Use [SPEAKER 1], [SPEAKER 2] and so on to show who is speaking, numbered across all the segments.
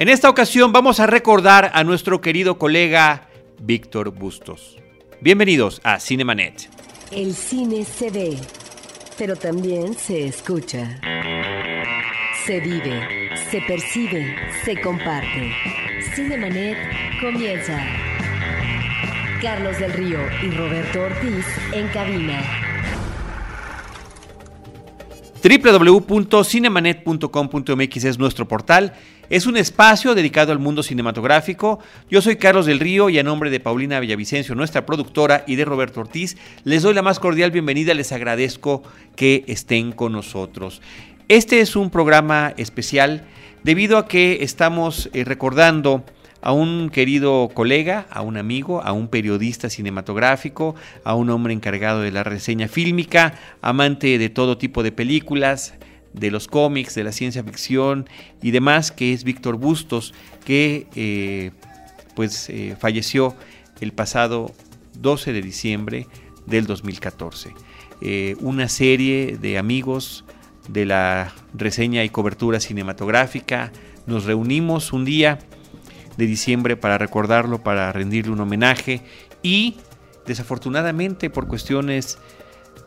[SPEAKER 1] En esta ocasión vamos a recordar a nuestro querido colega Víctor Bustos. Bienvenidos a Cinemanet.
[SPEAKER 2] El cine se ve, pero también se escucha. Se vive, se percibe, se comparte. Cinemanet comienza. Carlos del Río y Roberto Ortiz en cabina
[SPEAKER 1] www.cinemanet.com.mx es nuestro portal. Es un espacio dedicado al mundo cinematográfico. Yo soy Carlos del Río y a nombre de Paulina Villavicencio, nuestra productora, y de Roberto Ortiz, les doy la más cordial bienvenida. Les agradezco que estén con nosotros. Este es un programa especial debido a que estamos eh, recordando a un querido colega, a un amigo, a un periodista cinematográfico, a un hombre encargado de la reseña fílmica, amante de todo tipo de películas, de los cómics, de la ciencia ficción y demás, que es Víctor Bustos, que eh, pues eh, falleció el pasado 12 de diciembre del 2014. Eh, una serie de amigos de la reseña y cobertura cinematográfica nos reunimos un día de diciembre para recordarlo, para rendirle un homenaje y desafortunadamente por cuestiones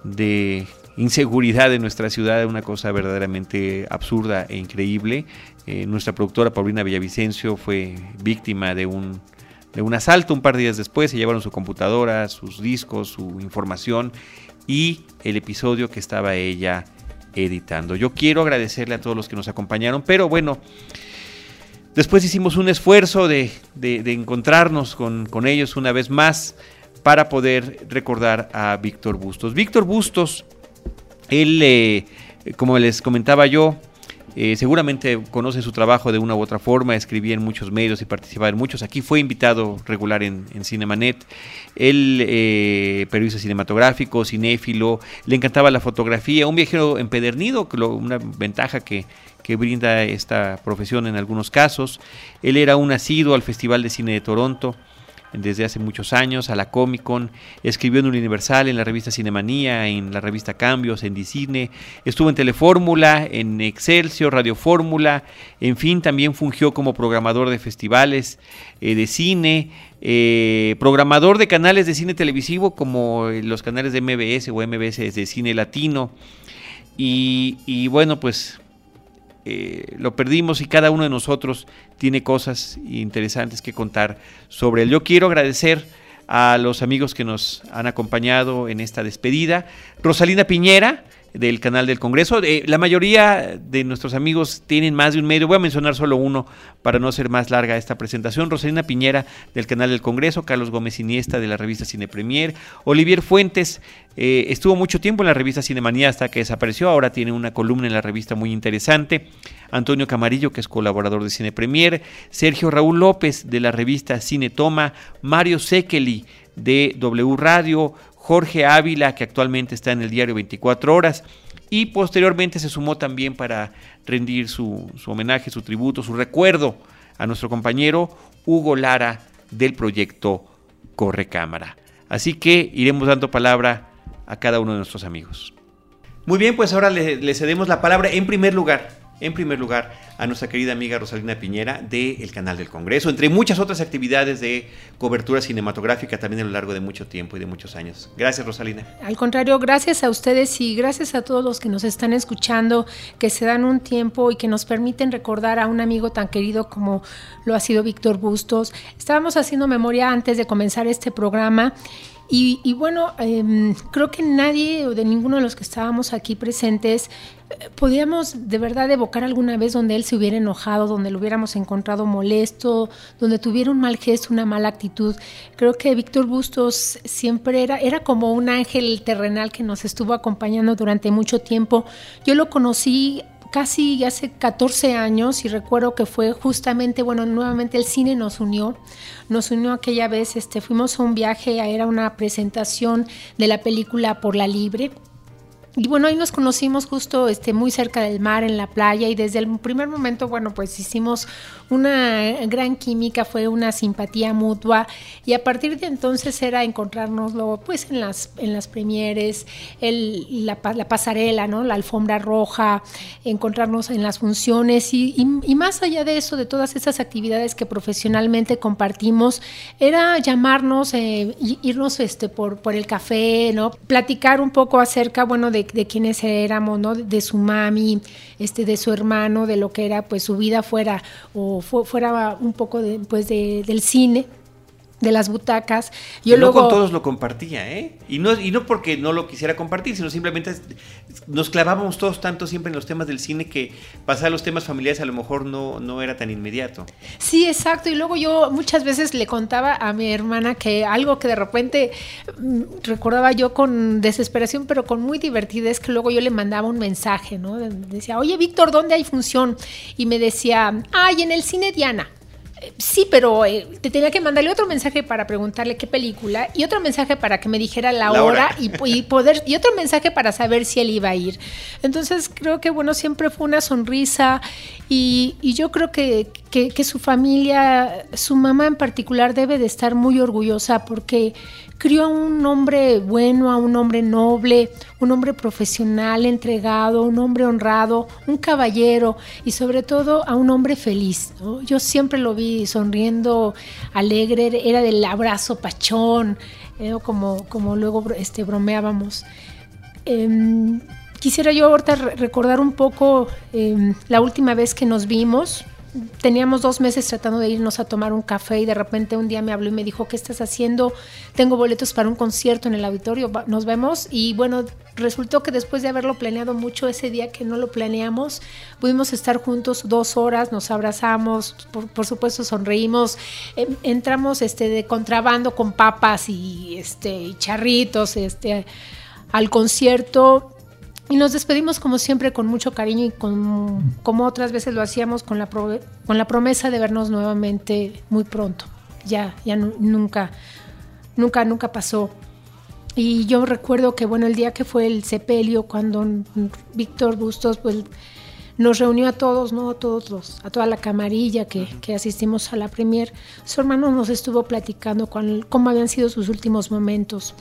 [SPEAKER 1] de inseguridad de nuestra ciudad, una cosa verdaderamente absurda e increíble. Eh, nuestra productora Paulina Villavicencio fue víctima de un, de un asalto un par de días después, se llevaron su computadora, sus discos, su información y el episodio que estaba ella editando. Yo quiero agradecerle a todos los que nos acompañaron, pero bueno, después hicimos un esfuerzo de, encontrarnos con, con ellos una vez más para poder recordar a Víctor Bustos. Víctor Bustos él, eh, como les comentaba yo, eh, seguramente conoce su trabajo de una u otra forma, escribía en muchos medios y participaba en muchos. Aquí fue invitado regular en, Cinemanet. Él, eh, periodista cinematográfico, cinéfilo, le encantaba la fotografía, un viajero empedernido, una ventaja que, que brinda esta profesión en algunos casos. Él era un asiduo al Festival de Cine de Toronto desde hace muchos años, a la Comic Con, escribió en Universal, en la revista Cinemanía, en la revista Cambios, en Dicine, estuvo en Telefórmula, en Excelsior, Radio Fórmula, en fin, también fungió como programador de festivales eh, de cine, eh, programador de canales de cine televisivo como los canales de MBS o MBS de cine latino. Y bueno, pues eh, lo perdimos y cada uno de nosotros tiene cosas interesantes que contar sobre él. Yo quiero agradecer a los amigos que nos han acompañado en esta despedida. Rosalina Piñera, del canal del Congreso. Eh, la mayoría de nuestros amigos tienen más de un medio. Voy a mencionar solo uno para no ser más larga esta presentación. Rosalina Piñera del canal del Congreso, Carlos Gómez Iniesta de la revista Cine Premier, Olivier Fuentes eh, estuvo mucho tiempo en la revista Cinemanía hasta que desapareció. Ahora tiene una columna en la revista muy interesante. Antonio Camarillo, que es colaborador de Cine Premier, Sergio Raúl López de la revista Cine Toma, Mario Sekeli de W Radio, Jorge Ávila, que actualmente está en el diario 24 horas, y posteriormente se sumó también para rendir su, homenaje, su tributo, su recuerdo a nuestro compañero Hugo Lara del proyecto Corre Cámara. Así que iremos dando palabra a cada uno de nuestros amigos. Muy bien, pues ahora le cedemos la palabra en primer lugar en primer lugar a nuestra querida amiga Rosalina Piñera del Canal del Congreso, entre muchas otras actividades de cobertura cinematográfica también a lo largo de mucho tiempo y de muchos años. Gracias Rosalina.
[SPEAKER 3] Al contrario, gracias a ustedes y gracias a todos los que nos están escuchando, que se dan un tiempo y que nos permiten recordar a un amigo tan querido como lo ha sido Víctor Bustos. Estábamos haciendo memoria antes de comenzar este programa y, bueno, em, creo que nadie o de ninguno de los que estábamos aquí presentes eh, podíamos de verdad evocar alguna vez donde él se hubiera enojado, donde lo hubiéramos encontrado molesto, donde tuviera un mal gesto, una mala actitud. Creo que Víctor Bustos siempre era, era como un ángel terrenal que nos estuvo acompañando durante mucho tiempo. Yo lo conocí casi hace 14 años y recuerdo que fue justamente, bueno, nuevamente el cine nos unió, nos unió aquella vez, este, fuimos a un viaje, era una presentación de la película Por la Libre y bueno, ahí nos conocimos justo este, muy cerca del mar, en la playa, y desde el primer momento, bueno, pues hicimos una gran química, fue una simpatía mutua, y a partir de entonces era encontrárnoslo pues en las, en las premieres, el, la, la, pasarela, ¿no? La alfombra roja, encontrarnos en las funciones, y, y, más allá de eso, de todas esas actividades que profesionalmente compartimos, era llamarnos, eh, irnos este, por, por el café, ¿no? Platicar un poco acerca, bueno, de de, quiénes éramos, ¿no? De su mami, este, de su hermano, de lo que era pues su vida fuera o fuera un poco de, pues, de, del cine de las butacas.
[SPEAKER 1] Yo luego... No con todos lo compartía, ¿eh? Y no, y no porque no lo quisiera compartir, sino simplemente nos clavábamos todos tanto siempre en los temas del cine que pasar a los temas familiares a lo mejor no, no era tan inmediato.
[SPEAKER 3] Sí, exacto. Y luego yo muchas veces le contaba a mi hermana que algo que de repente mm, recordaba yo con desesperación, pero con muy divertida, es que luego yo le mandaba un mensaje, ¿no? Decía, oye, Víctor, ¿dónde hay función? Y me decía, ay, en el cine Diana sí, pero eh, te tenía que mandarle otro mensaje para preguntarle qué película y otro mensaje para que me dijera la, hora, Y, poder y otro mensaje para saber si él iba a ir. Entonces creo que bueno siempre fue una sonrisa y, yo creo que, que, su familia, su mamá en particular debe de estar muy orgullosa porque crió a un hombre bueno, a un hombre noble, un hombre profesional, entregado, un hombre honrado, un caballero y sobre todo a un hombre feliz. Yo siempre lo vi sonriendo, alegre, era del abrazo pachón, ¿eh? como, como luego este, bromeábamos. Em, quisiera yo ahorita recordar un poco em, la última vez que nos vimos, teníamos dos meses tratando de irnos a tomar un café y de repente un día me habló y me dijo, ¿qué estás haciendo? Tengo boletos para un concierto en el auditorio, nos vemos. Y bueno, resultó que después de haberlo planeado mucho ese día que no lo planeamos, pudimos estar juntos dos horas, nos abrazamos, por, supuesto sonreímos, em, entramos este, de contrabando con papas y, este, y charritos este, al concierto y nos despedimos como siempre con mucho cariño y con, como otras veces lo hacíamos con la, con la promesa de vernos nuevamente muy pronto. Ya, ya nunca, nunca, nunca pasó. Y yo recuerdo que, bueno, el día que fue el sepelio, cuando Víctor Bustos, pues nos reunió a todos, ¿no? A todos los, a toda la camarilla que, que asistimos a la premier. Su hermano nos estuvo platicando con, cómo habían sido sus últimos momentos.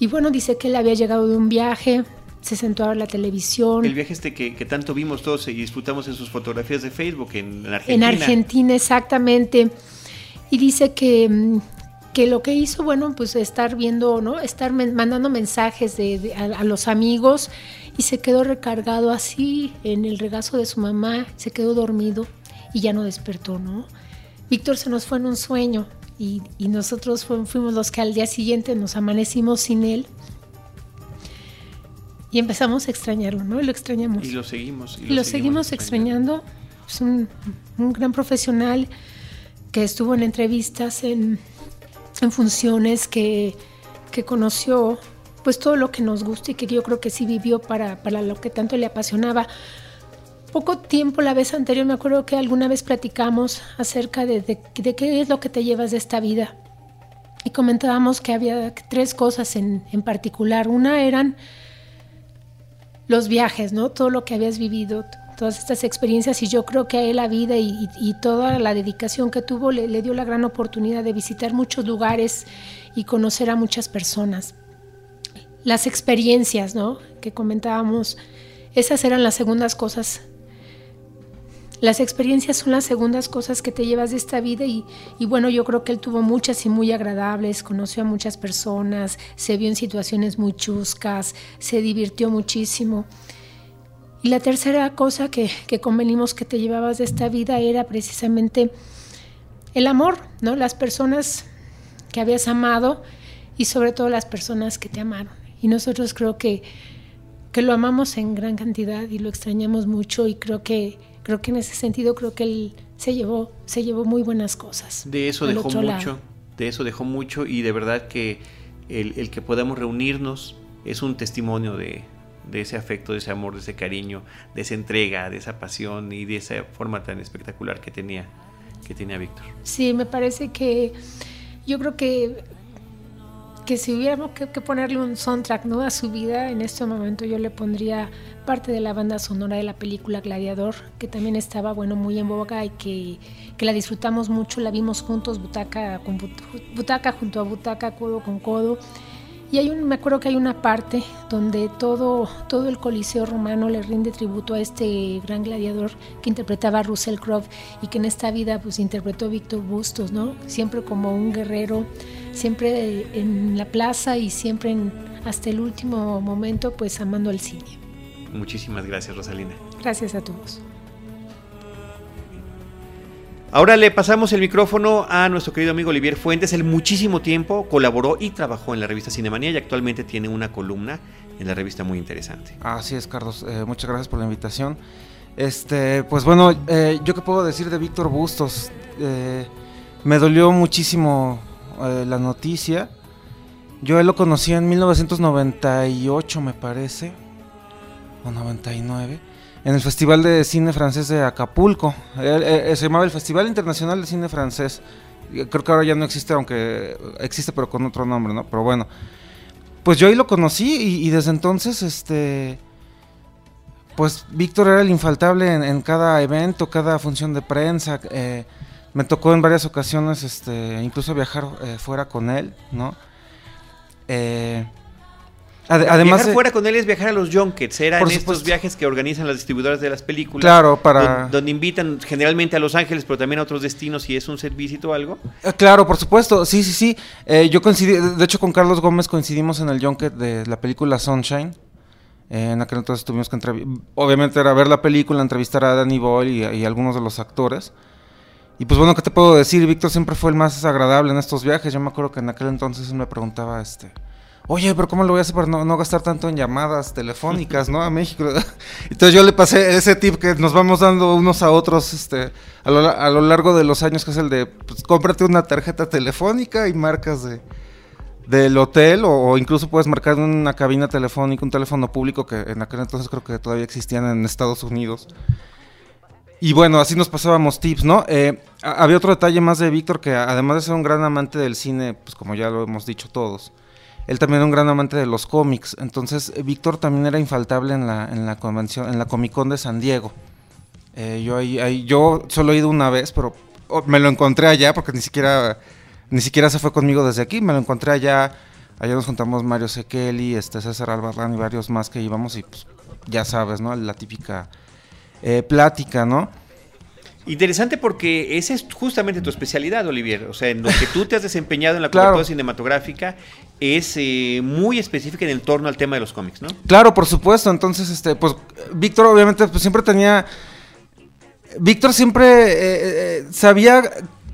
[SPEAKER 3] Y bueno, dice que él había llegado de un viaje, se sentó a ver la televisión.
[SPEAKER 1] El viaje este que, tanto vimos todos y disfrutamos en sus fotografías de Facebook en, Argentina.
[SPEAKER 3] En Argentina, exactamente. Y dice que, mm, que lo que hizo, bueno, pues estar viendo, ¿no? Estar mandando mensajes de, a, los amigos y se quedó recargado así en el regazo de su mamá, se quedó dormido y ya no despertó, ¿no? Víctor se nos fue en un sueño y, nosotros fuimos los que al día siguiente nos amanecimos sin él y empezamos a extrañarlo, ¿no? Y lo extrañamos.
[SPEAKER 1] Y lo seguimos.
[SPEAKER 3] Y lo, seguimos, extrañando. Es un, gran profesional que estuvo en entrevistas, en, funciones, que, que, conoció pues todo lo que nos gusta y que yo creo que sí vivió para, para lo que tanto le apasionaba poco tiempo, la vez anterior, me acuerdo que alguna vez platicamos acerca de, de, qué es lo que te llevas de esta vida. Y comentábamos que había tres cosas en, en, particular. Una eran los viajes, ¿no? Todo lo que habías vivido, todas estas experiencias. Y yo creo que a él la vida y, toda la dedicación que tuvo le, le dio la gran oportunidad de visitar muchos lugares y conocer a muchas personas. Las experiencias, ¿no? Que comentábamos. Esas eran las segundas cosas las experiencias son las segundas cosas que te llevas de esta vida y, bueno, yo creo que él tuvo muchas y muy agradables, conoció a muchas personas, se vio en situaciones muy chuscas, se divirtió muchísimo. Y la tercera cosa que, que convenimos que te llevabas de esta vida era precisamente el amor, ¿no? Las personas que habías amado y sobre todo las personas que te amaron. Y nosotros creo que, que lo amamos en gran cantidad y lo extrañamos mucho y creo que creo que en ese sentido creo que él se llevó, se llevó muy buenas cosas.
[SPEAKER 1] De eso dejó mucho, de eso dejó mucho y de verdad que el, que podamos reunirnos es un testimonio de, ese afecto, de ese amor, de ese cariño, de esa entrega, de esa pasión y de esa forma tan espectacular que tenía, que tenía Víctor.
[SPEAKER 3] Sí, me parece que yo creo que que si hubiéramos que, ponerle un soundtrack ¿no? a su vida, en este momento yo le pondría parte de la banda sonora de la película Gladiador, que también estaba bueno muy en boga y que, que la disfrutamos mucho, la vimos juntos, butaca, con butaca junto a butaca, codo con codo. Y hay un, me acuerdo que hay una parte donde todo, todo el Coliseo romano le rinde tributo a este gran gladiador que interpretaba Russell Crowe y que en esta vida pues interpretó Víctor Bustos, ¿no? Siempre como un guerrero, siempre en la plaza y siempre hasta el último momento pues amando al cine.
[SPEAKER 1] Muchísimas gracias Rosalina.
[SPEAKER 3] Gracias a todos.
[SPEAKER 1] Ahora le pasamos el micrófono a nuestro querido amigo Olivier Fuentes. Él muchísimo tiempo colaboró y trabajó en la revista Cinemanía y actualmente tiene una columna en la revista muy interesante.
[SPEAKER 4] Así es, Carlos. Eh, muchas gracias por la invitación. Este, pues bueno, eh, yo qué puedo decir de Víctor Bustos. Eh, me dolió muchísimo la noticia. Yo lo conocí en 1998, me parece, o 99 en el Festival de Cine Francés de Acapulco. se llamaba el Festival Internacional de Cine Francés. Creo que ahora ya no existe, aunque existe, pero con otro nombre, ¿no? Pero bueno. Pues yo ahí lo conocí y, desde entonces, este. Pues Víctor era el infaltable en, cada evento, cada función de prensa. Eh, me tocó en varias ocasiones, este, incluso viajar eh, fuera con él, ¿no? Eh,
[SPEAKER 1] además viajar fuera con él es viajar a los junkets, eran estos viajes que organizan las distribuidoras de las películas.
[SPEAKER 4] Claro, para...
[SPEAKER 1] Donde, invitan generalmente a Los Ángeles, pero también a otros destinos si es un servicio o algo.
[SPEAKER 4] Eh, claro, por supuesto, sí, sí, sí. Eh, yo coincidí, de hecho con Carlos Gómez coincidimos en el junket de la película Sunshine. En aquel entonces tuvimos que entrevistar, obviamente era ver la película, entrevistar a Danny Boyle y, y algunos de los actores. Y pues bueno, ¿qué te puedo decir? Víctor siempre fue el más agradable en estos viajes. Yo me acuerdo que en aquel entonces me preguntaba, este oye, pero ¿cómo lo voy a hacer para no, gastar tanto en llamadas telefónicas, ¿no? A México. Entonces yo le pasé ese tip que nos vamos dando unos a otros este, a, lo, largo de los años, que es el de, pues cómprate una tarjeta telefónica y marcas de del hotel o, incluso puedes marcar una cabina telefónica, un teléfono público que en aquel entonces creo que todavía existían en Estados Unidos. Y bueno, así nos pasábamos tips, ¿no? Eh, había otro detalle más de Víctor que además de ser un gran amante del cine, pues como ya lo hemos dicho todos, él también era un gran amante de los cómics. Entonces, eh, Víctor también era infaltable en la, en la convención, en la Comic Con de San Diego. Eh, yo ahí, yo solo he ido una vez, pero me lo encontré allá porque ni siquiera, ni siquiera se fue conmigo desde aquí. Me lo encontré allá. Allá nos juntamos Mario Sekeli, este César Albarrán y varios más que íbamos y pues ya sabes, ¿no? La típica eh, plática, ¿no?
[SPEAKER 1] Interesante porque esa es justamente tu especialidad, Olivier. O sea, en lo que tú te has desempeñado en la cobertura cinematográfica es eh, muy específica en el torno al tema de los cómics, ¿no?
[SPEAKER 4] Claro, por supuesto. Entonces, este, pues, Víctor obviamente pues, siempre tenía... Víctor siempre eh, sabía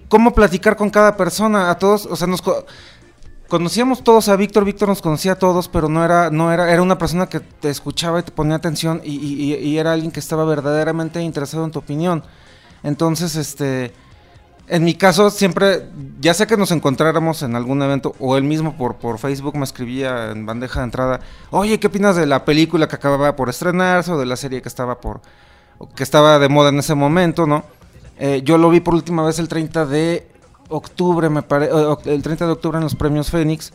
[SPEAKER 4] cómo platicar con cada persona, a todos, o sea, nos conocíamos todos a Víctor, Víctor nos conocía a todos, pero no era, no era, era una persona que te escuchaba y te ponía atención y, y era alguien que estaba verdaderamente interesado en tu opinión. Entonces, este, en mi caso siempre, ya sea que nos encontráramos en algún evento o él mismo por, por Facebook me escribía en bandeja de entrada, oye, ¿qué opinas de la película que acababa por estrenarse o de la serie que estaba por, que estaba de moda en ese momento, ¿no? Eh, yo lo vi por última vez el 30 de octubre, me parece, el 30 de octubre en los premios Fénix.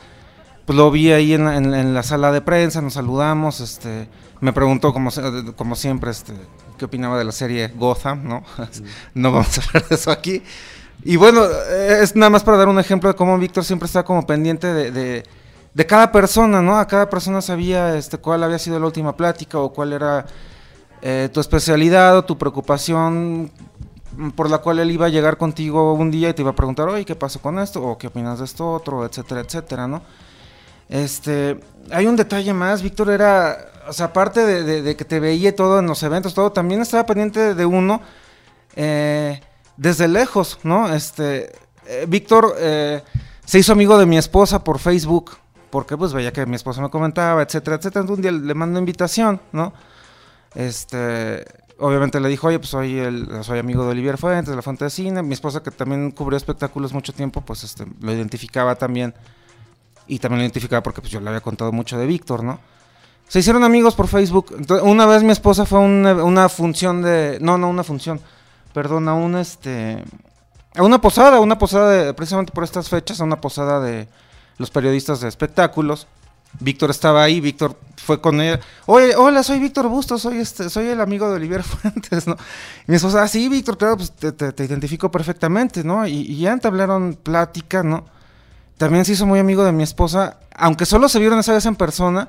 [SPEAKER 4] Pues lo vi ahí en la, en la sala de prensa, nos saludamos, este, me preguntó como, como siempre, este, qué opinaba de la serie Gotham, ¿no? no vamos a hablar de eso aquí. Y bueno, es nada más para dar un ejemplo de cómo Víctor siempre está como pendiente de, de, cada persona, ¿no? A cada persona sabía este, cuál había sido la última plática o cuál era eh, tu especialidad o tu preocupación por la cual él iba a llegar contigo un día y te iba a preguntar, oye, ¿qué pasó con esto? O ¿qué opinas de esto otro? Etcétera, etcétera, ¿no? Este, hay un detalle más, Víctor era o sea, aparte de, que te veía todo en los eventos, todo, también estaba pendiente de uno eh, desde lejos, ¿no? Este, eh, Víctor eh, se hizo amigo de mi esposa por Facebook, porque pues veía que mi esposa me comentaba, etcétera, etcétera. Entonces un día le mando invitación, ¿no? Este, obviamente le dijo, oye, pues soy, el, soy amigo de Olivier Fuentes, de la Fuente de Cine. Mi esposa, que también cubrió espectáculos mucho tiempo, pues este, lo identificaba también. Y también lo identificaba porque pues, yo le había contado mucho de Víctor, ¿no? Se hicieron amigos por Facebook. una vez mi esposa fue a una, función de. No, no, una función. Perdón, a una este. A una posada, una posada de, precisamente por estas fechas, a una posada de los periodistas de espectáculos. Víctor estaba ahí, Víctor fue con él. Oye, hola, soy Víctor Bustos, soy este, soy el amigo de Olivier Fuentes, ¿no? Y mi esposa, ah, sí, Víctor, claro, pues te, identifico perfectamente, ¿no? Y, y ya entablaron plática, ¿no? También se hizo muy amigo de mi esposa, aunque solo se vieron esa vez en persona,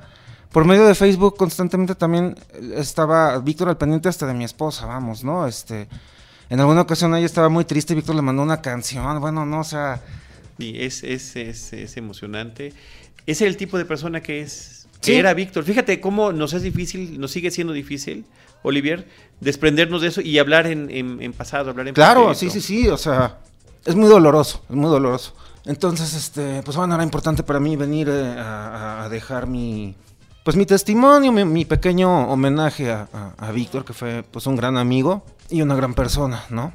[SPEAKER 4] por medio de Facebook constantemente también eh, estaba Víctor al pendiente hasta de mi esposa, vamos, ¿no? Este, en alguna ocasión ella estaba muy triste y Víctor le mandó una canción, bueno, no, o sea,
[SPEAKER 1] es, es emocionante. Es el tipo de persona que es. Que
[SPEAKER 4] Sí.
[SPEAKER 1] era Víctor. Fíjate cómo nos es difícil, nos sigue siendo difícil, Olivier, desprendernos de eso y hablar en, en- en pasado, hablar en
[SPEAKER 4] Claro, sí, sí, sí, o sea, es muy doloroso, es muy doloroso. Entonces, este, pues bueno, era importante para mí venir eh, a, a- a dejar mi, pues mi testimonio, mi, mi pequeño homenaje a, a- a Víctor, que fue pues un gran amigo y una gran persona, ¿no?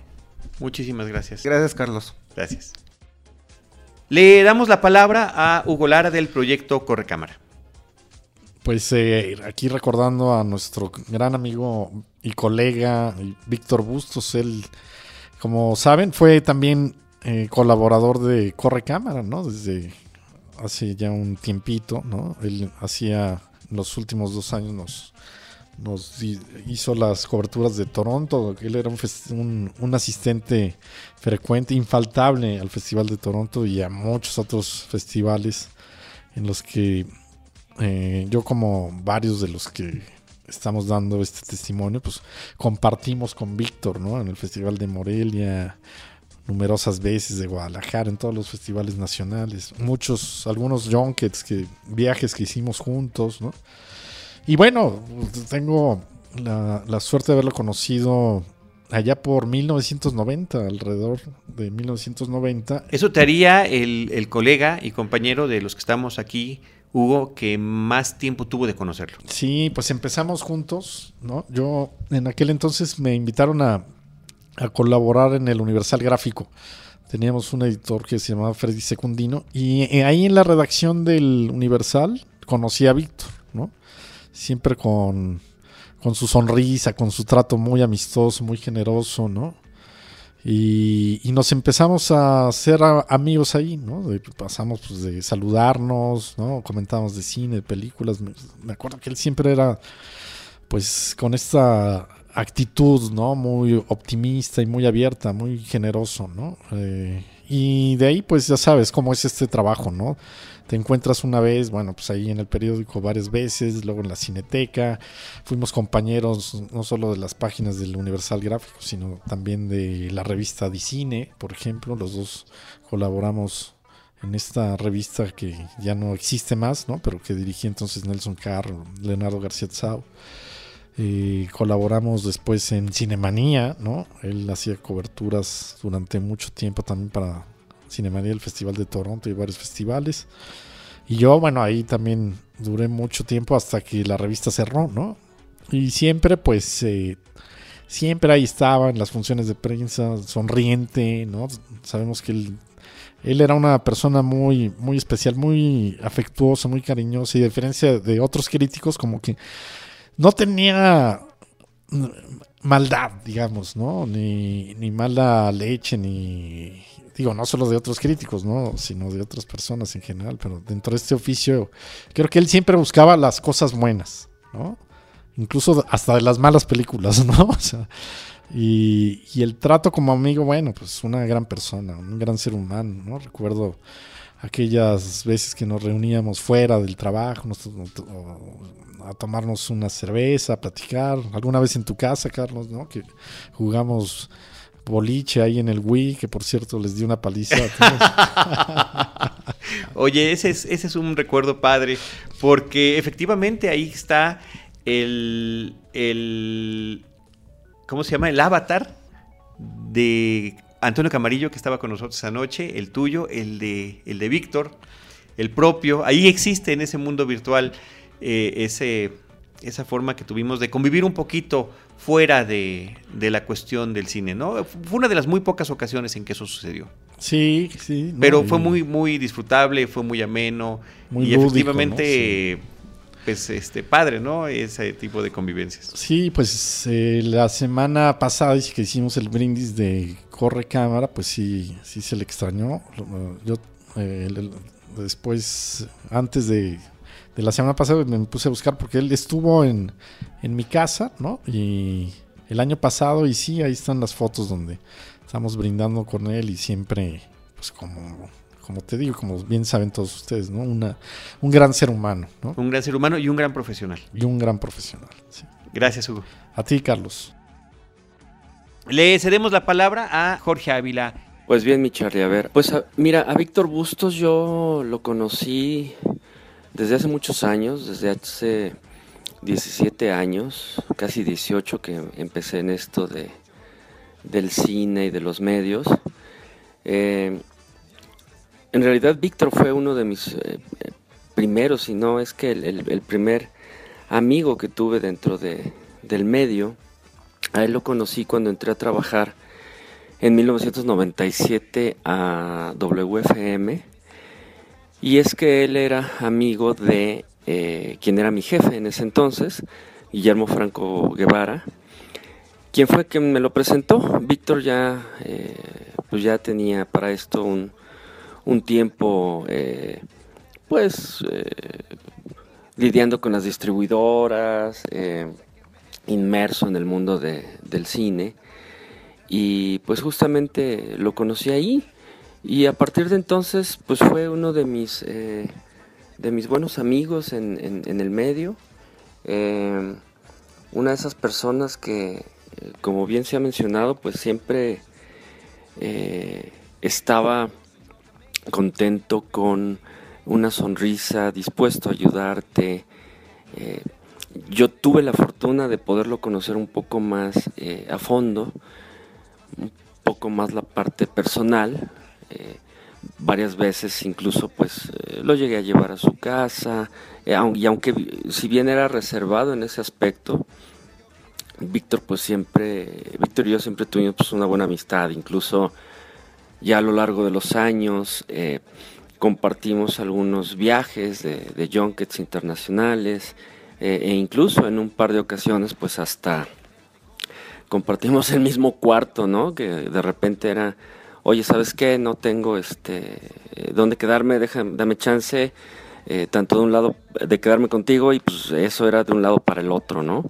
[SPEAKER 1] Muchísimas gracias.
[SPEAKER 4] Gracias, Carlos.
[SPEAKER 1] Gracias. Le damos la palabra a Hugo Lara del proyecto Correcámara.
[SPEAKER 5] Pues eh, aquí recordando a nuestro gran amigo y colega Víctor Bustos, él, como saben, fue también eh, colaborador de Corre Cámara, ¿no? Desde hace ya un tiempito, ¿no? Él hacía los últimos dos años nos, nos hizo las coberturas de Toronto. Él era un, un, un asistente frecuente, infaltable al Festival de Toronto y a muchos otros festivales en los que eh, yo como varios de los que estamos dando este testimonio, pues compartimos con Víctor, ¿no? En el Festival de Morelia, numerosas veces de Guadalajara, en todos los festivales nacionales, muchos, algunos junkets, que, viajes que hicimos juntos, ¿no? Y bueno, tengo la, la suerte de haberlo conocido allá por 1990, alrededor de 1990,
[SPEAKER 1] Eso te haría el, el colega y compañero de los que estamos aquí, Hugo, que más tiempo tuvo de conocerlo.
[SPEAKER 5] Sí, pues empezamos juntos, ¿no? Yo en aquel entonces me invitaron a, a colaborar en el Universal Gráfico. Teníamos un editor que se llamaba Freddy Secundino y eh, ahí en la redacción del Universal conocí a Víctor, ¿no? Siempre con, con su sonrisa, con su trato muy amistoso, muy generoso, ¿no? Y, y nos empezamos a a- amigos ahí, ¿no? De- pasamos pues, de saludarnos, ¿no? Comentábamos de cine, de películas. Me, me acuerdo que él siempre era, pues, con esta actitud, ¿no? Muy optimista y muy abierta, muy generoso, ¿no? Eh, y de ahí, pues, ya sabes cómo es este trabajo, ¿no? Te encuentras una vez, bueno, pues ahí en el periódico varias veces, luego en la cineteca. Fuimos compañeros no solo de las páginas del Universal Gráfico, sino también de la revista Dicine, por ejemplo. Los dos colaboramos en esta revista que ya no existe más, ¿no? Pero que dirigía entonces Nelson Carr, Leonardo García Tsao. Colaboramos después en Cinemanía, ¿no? Él hacía coberturas durante mucho tiempo también para Cinemanía, el Festival de Toronto y varios festivales. Y yo, bueno, ahí también duré mucho tiempo hasta que la revista cerró, ¿no? Y siempre, pues, eh, siempre ahí estaba en las funciones de prensa, sonriente, ¿no? Sabemos que él, él era una persona muy, muy especial, muy afectuosa, muy cariñosa, y a diferencia de otros críticos, como que no tenía maldad, digamos, ¿no? Ni, ni mala leche, ni... Digo, no solo de otros críticos, ¿no? Sino de otras personas en general, pero dentro de este oficio, creo que él siempre buscaba las cosas buenas, ¿no? Incluso hasta de las malas películas, ¿no? O sea, y, y el trato como amigo, bueno, pues una gran persona, un gran ser humano, ¿no? Recuerdo aquellas veces que nos reuníamos fuera del trabajo, a tomarnos una cerveza, a platicar, alguna vez en tu casa, Carlos, ¿no? Que jugamos boliche ahí en el Wii, que por cierto les di una paliza.
[SPEAKER 1] Oye, ese es, ese es un recuerdo padre, porque efectivamente ahí está el, el, ¿cómo se llama? El avatar de Antonio Camarillo que estaba con nosotros anoche, el tuyo, el de, el de Víctor, el propio. Ahí existe en ese mundo virtual eh, ese, esa forma que tuvimos de convivir un poquito fuera de, de la cuestión del cine, ¿no? Fue una de las muy pocas ocasiones en que eso sucedió.
[SPEAKER 5] Sí, sí. ¿no?
[SPEAKER 1] Pero fue muy, muy disfrutable, fue muy ameno.
[SPEAKER 5] Muy
[SPEAKER 1] y
[SPEAKER 5] lúdico,
[SPEAKER 1] efectivamente, pues este, padre, ¿no? Ese tipo de convivencias.
[SPEAKER 5] Sí, pues eh, la semana pasada que hicimos el brindis de Corre Cámara, pues sí, sí se le extrañó. Yo eh, después, antes de, de la semana pasada, me puse a buscar porque él estuvo en, en mi casa, ¿no? Y el año pasado, y sí, ahí están las fotos donde estamos brindando con él y siempre, pues como, como te digo, como bien saben todos ustedes, ¿no? Una, un gran ser humano, ¿no?
[SPEAKER 1] Un gran ser humano y un gran profesional.
[SPEAKER 5] Y un gran profesional. sí.
[SPEAKER 1] Gracias, Hugo.
[SPEAKER 5] A ti, Carlos.
[SPEAKER 1] Le cedemos la palabra a Jorge Ávila.
[SPEAKER 6] Pues bien, mi Charlie, a ver. Pues mira, a Víctor Bustos yo lo conocí desde hace muchos años, desde hace 17 años, casi 18 que empecé en esto de, del cine y de los medios. Eh, en realidad Víctor fue uno de mis eh, primeros, si no es que el primer amigo que tuve dentro de, del medio. Él lo conocí cuando entré a trabajar en 1997 a WFM. Y es que él era amigo de eh, quien era mi jefe en ese entonces, Guillermo Franco Guevara, quien fue quien me lo presentó. Víctor ya, eh, pues ya tenía para esto un, un tiempo, eh, pues, lidiando con las distribuidoras, inmerso en el mundo de- del cine. Y pues justamente lo conocí ahí. Y a partir de entonces, pues fue uno de mis, eh, de mis buenos amigos en, en- el medio. Eh, una de esas personas que, como bien se ha mencionado, pues siempre eh, estaba contento con una sonrisa, dispuesto a ayudarte. Eh, yo tuve la fortuna de poderlo conocer un poco más eh, a fondo, un poco más la parte personal. eh, varias veces incluso pues eh, lo llegué a llevar a su casa y aunque si bien era reservado en ese aspecto Víctor pues siempre Víctor y yo siempre tuvimos pues, una buena amistad incluso ya a lo largo de los años compartimos algunos viajes de, de junkets internacionales eh, e incluso en un par de ocasiones pues hasta compartimos el mismo cuarto, ¿no? Que de repente era, oye, ¿sabes qué? No tengo este eh, dónde quedarme, déjame, dame chance, eh, tanto de un lado de quedarme contigo y pues eso era de un lado para el otro, ¿no?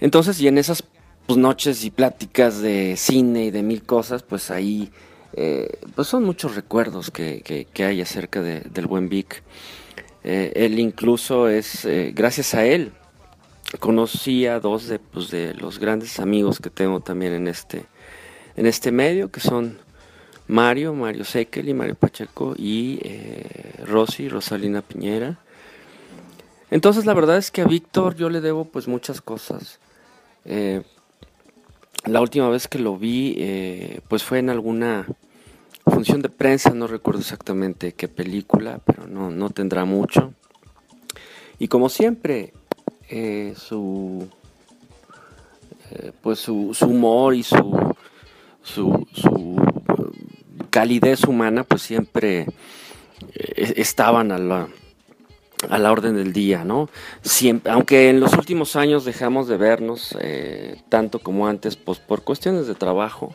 [SPEAKER 6] Entonces, y en esas pues, noches y pláticas de cine y de mil cosas, pues ahí, pues son muchos recuerdos que, que- hay acerca de- del buen Vic. Eh, él incluso es, eh, gracias a él, conocí a dos de, pues, de los grandes amigos que tengo también en este, en este medio, que son Mario, Mario Sekel y Mario Pacheco, y eh, Rosy, Rosalina Piñera. Entonces la verdad es que a Víctor yo le debo pues muchas cosas. Eh, la última vez que lo vi pues fue en alguna función de prensa, no recuerdo exactamente qué película, pero no, no tendrá mucho. Y como siempre, eh, su, eh, pues su, su humor y su, su, su, eh, calidez humana, pues siempre eh, estaban a la, a la orden del día, ¿no? Siempre, aunque en los últimos años dejamos de vernos tanto como antes, pues por cuestiones de trabajo.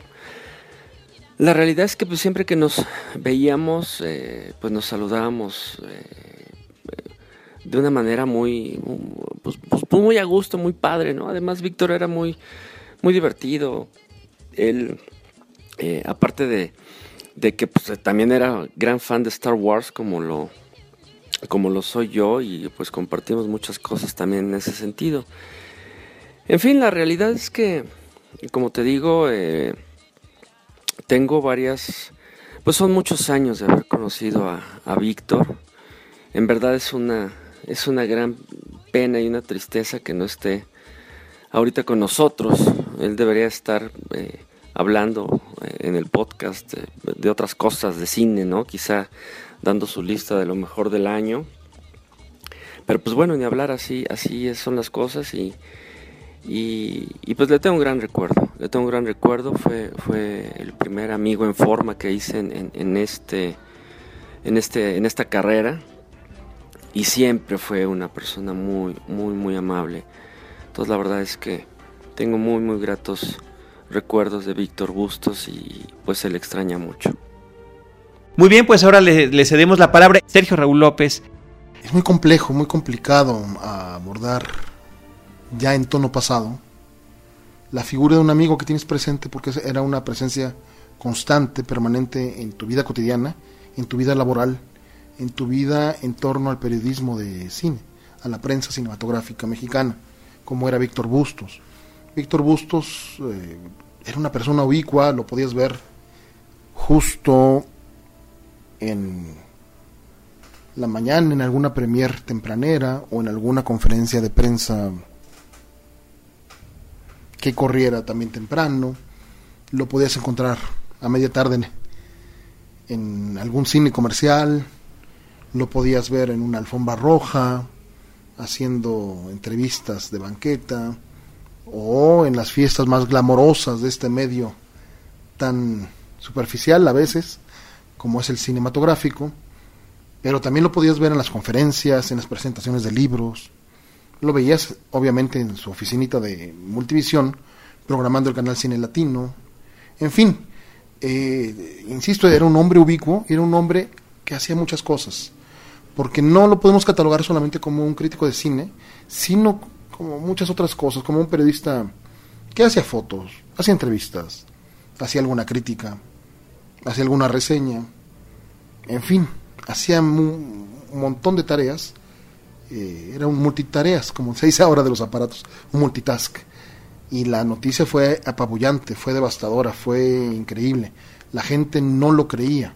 [SPEAKER 6] La realidad es que pues, siempre que nos veíamos, eh, pues nos saludábamos eh, de una manera muy, pues, pues, muy a gusto, muy padre, ¿no? Además, Víctor era muy, muy divertido. Él, eh, aparte de, de que pues, también era gran fan de Star Wars, como lo, como lo soy yo, y pues compartimos muchas cosas también en ese sentido. En fin, la realidad es que, como te digo, tengo varias, pues son muchos años de haber conocido a, a Víctor. En verdad es una, es una gran pena y una tristeza que no esté ahorita con nosotros. Él debería estar eh, hablando eh, en el podcast eh, de otras cosas, de cine, ¿no? Quizá dando su lista de lo mejor del año. Pero pues bueno, ni hablar así, así son las cosas y, y, y, pues le tengo un gran recuerdo, le tengo un gran recuerdo, fue, fue el primer amigo en forma que hice en, en, en este, en, este, en esta carrera y siempre fue una persona muy, muy, muy amable. Entonces la verdad es que tengo muy, muy gratos recuerdos de Víctor Bustos y pues se le extraña mucho.
[SPEAKER 1] Muy bien, pues ahora le, le cedemos la palabra a Sergio Raúl López.
[SPEAKER 7] Es muy complejo, muy complicado abordar ya en tono pasado la figura de un amigo que tienes presente porque era una presencia constante, permanente en tu vida cotidiana, en tu vida laboral, en tu vida en torno al periodismo de cine, a la prensa cinematográfica mexicana, como era Víctor Bustos. Víctor Bustos eh, era una persona ubicua, lo podías ver justo en la mañana en alguna premier tempranera o en alguna conferencia de prensa que corriera también temprano. Lo podías encontrar a media tarde en, algún cine comercial, lo podías ver en una alfombra roja, haciendo entrevistas de banqueta, o en las fiestas más glamorosas de este medio tan superficial a veces, como es el cinematográfico, pero también lo podías ver en las conferencias, en las presentaciones de libros, lo veías obviamente en su oficinita de multivisión, programando el canal Cine Latino, en fin, eh, insisto, era un hombre ubicuo, era un hombre que hacía muchas cosas, porque no lo podemos catalogar solamente como un crítico de cine, sino como muchas otras cosas, como un periodista que hacía fotos, hacía entrevistas, hacía alguna crítica, hacía alguna reseña, en fin, hacía un, montón de tareas, eh, era un multitareas, como se dice ahora de los aparatos, un multitask y la noticia fue apabullante, fue devastadora, fue increíble. La gente no lo creía,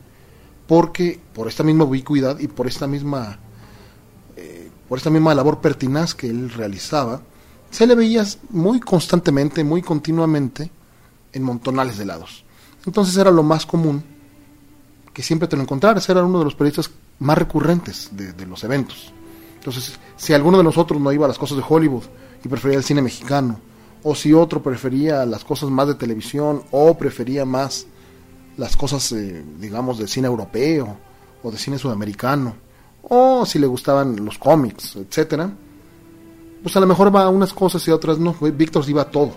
[SPEAKER 7] porque por esta misma ubicuidad y por esta misma, eh, por esta misma labor pertinaz que él realizaba, se le veía muy constantemente, muy continuamente en montonales de lados. Entonces era lo más común que siempre te lo encontraras, era uno de los periodistas más recurrentes de, de los eventos. Entonces, si alguno de nosotros no iba a las cosas de Hollywood y prefería el cine mexicano, o si otro prefería las cosas más de televisión o prefería más las cosas, eh, digamos, de cine europeo o de cine sudamericano, o si le gustaban los cómics, etcétera, pues a lo mejor va a unas cosas y a otras no. Víctor iba a todo.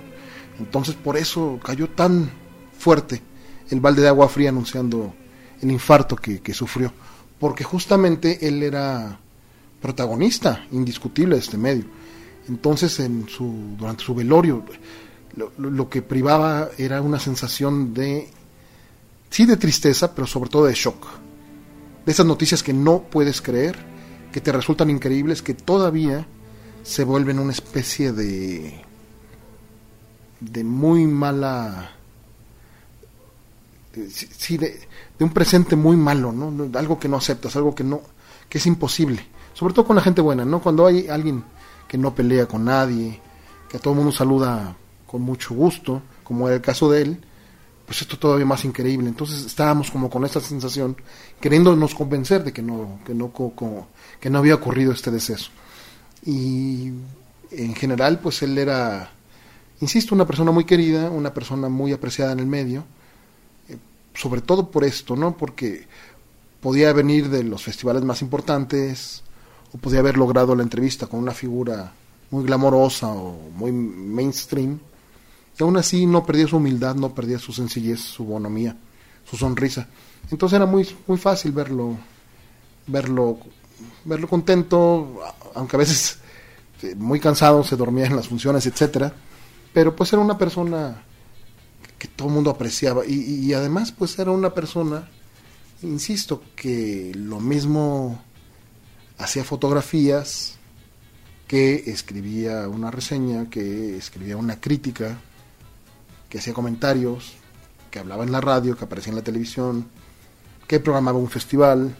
[SPEAKER 7] Entonces por eso cayó tan fuerte el balde de agua fría anunciando el infarto que, que sufrió. Porque justamente él era protagonista indiscutible de este medio entonces, en su, durante su velorio, lo, que privaba era una sensación de, sí de tristeza, pero sobre todo de shock. De esas noticias que no puedes creer, que te resultan increíbles, que todavía se vuelven una especie de, de muy mala, sí, de, de un presente muy malo, ¿no? Algo que no aceptas, algo que no, que es imposible. Sobre todo con la gente buena, ¿no? Cuando hay alguien que no pelea con nadie, que a todo el mundo saluda con mucho gusto, como era el caso de él, pues esto todavía más increíble. Entonces estábamos como con esta sensación, queriéndonos convencer de que no, que no, que no había ocurrido este deceso. Y en general, pues él era, insisto, una persona muy querida, una persona muy apreciada en el medio, eh, sobre todo por esto, ¿no? Porque podía venir de los festivales más importantes, o podía haber logrado la entrevista con una figura muy glamorosa o muy mainstream, y aún así no perdía su humildad, no perdía su sencillez, su bonomía, su sonrisa. Entonces era muy, muy fácil verlo, verlo, verlo contento, aunque a veces eh, muy cansado, se dormía en las funciones, etcétera, pero pues era una persona que todo el mundo apreciaba y, y además pues era una persona, insisto, que lo mismo hacía fotografías, que escribía una reseña, que escribía una crítica, que hacía comentarios, que hablaba en la radio, que aparecía en la televisión, que programaba un festival,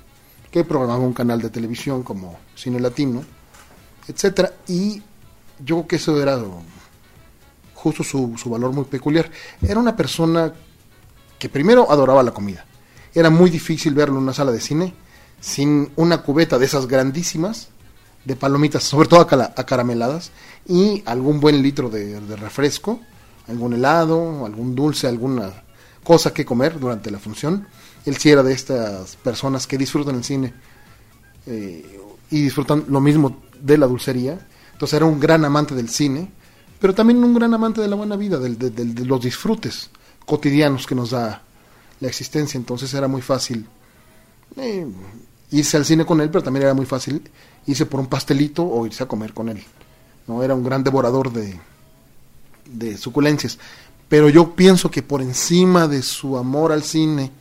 [SPEAKER 7] que programaba un canal de televisión como Cine Latino, etcétera, y yo creo que eso era justo su, su valor muy peculiar. Era una persona que primero adoraba la comida. Era muy difícil verlo en una sala de cine sin una cubeta de esas grandísimas de palomitas, sobre todo acarameladas, y algún buen litro de, refresco, algún helado, algún dulce, alguna cosa que comer durante la función. Él sí era de estas personas que disfrutan el cine eh, y disfrutan lo mismo de la dulcería. Entonces era un gran amante del cine, pero también un gran amante de la buena vida, de los disfrutes cotidianos que nos da la existencia. Entonces era muy fácil eh, irse al cine con él, pero también era muy fácil irse por un pastelito o irse a comer con él. ¿no? Era un gran devorador de, de suculencias. Pero yo pienso que por encima de su amor al cine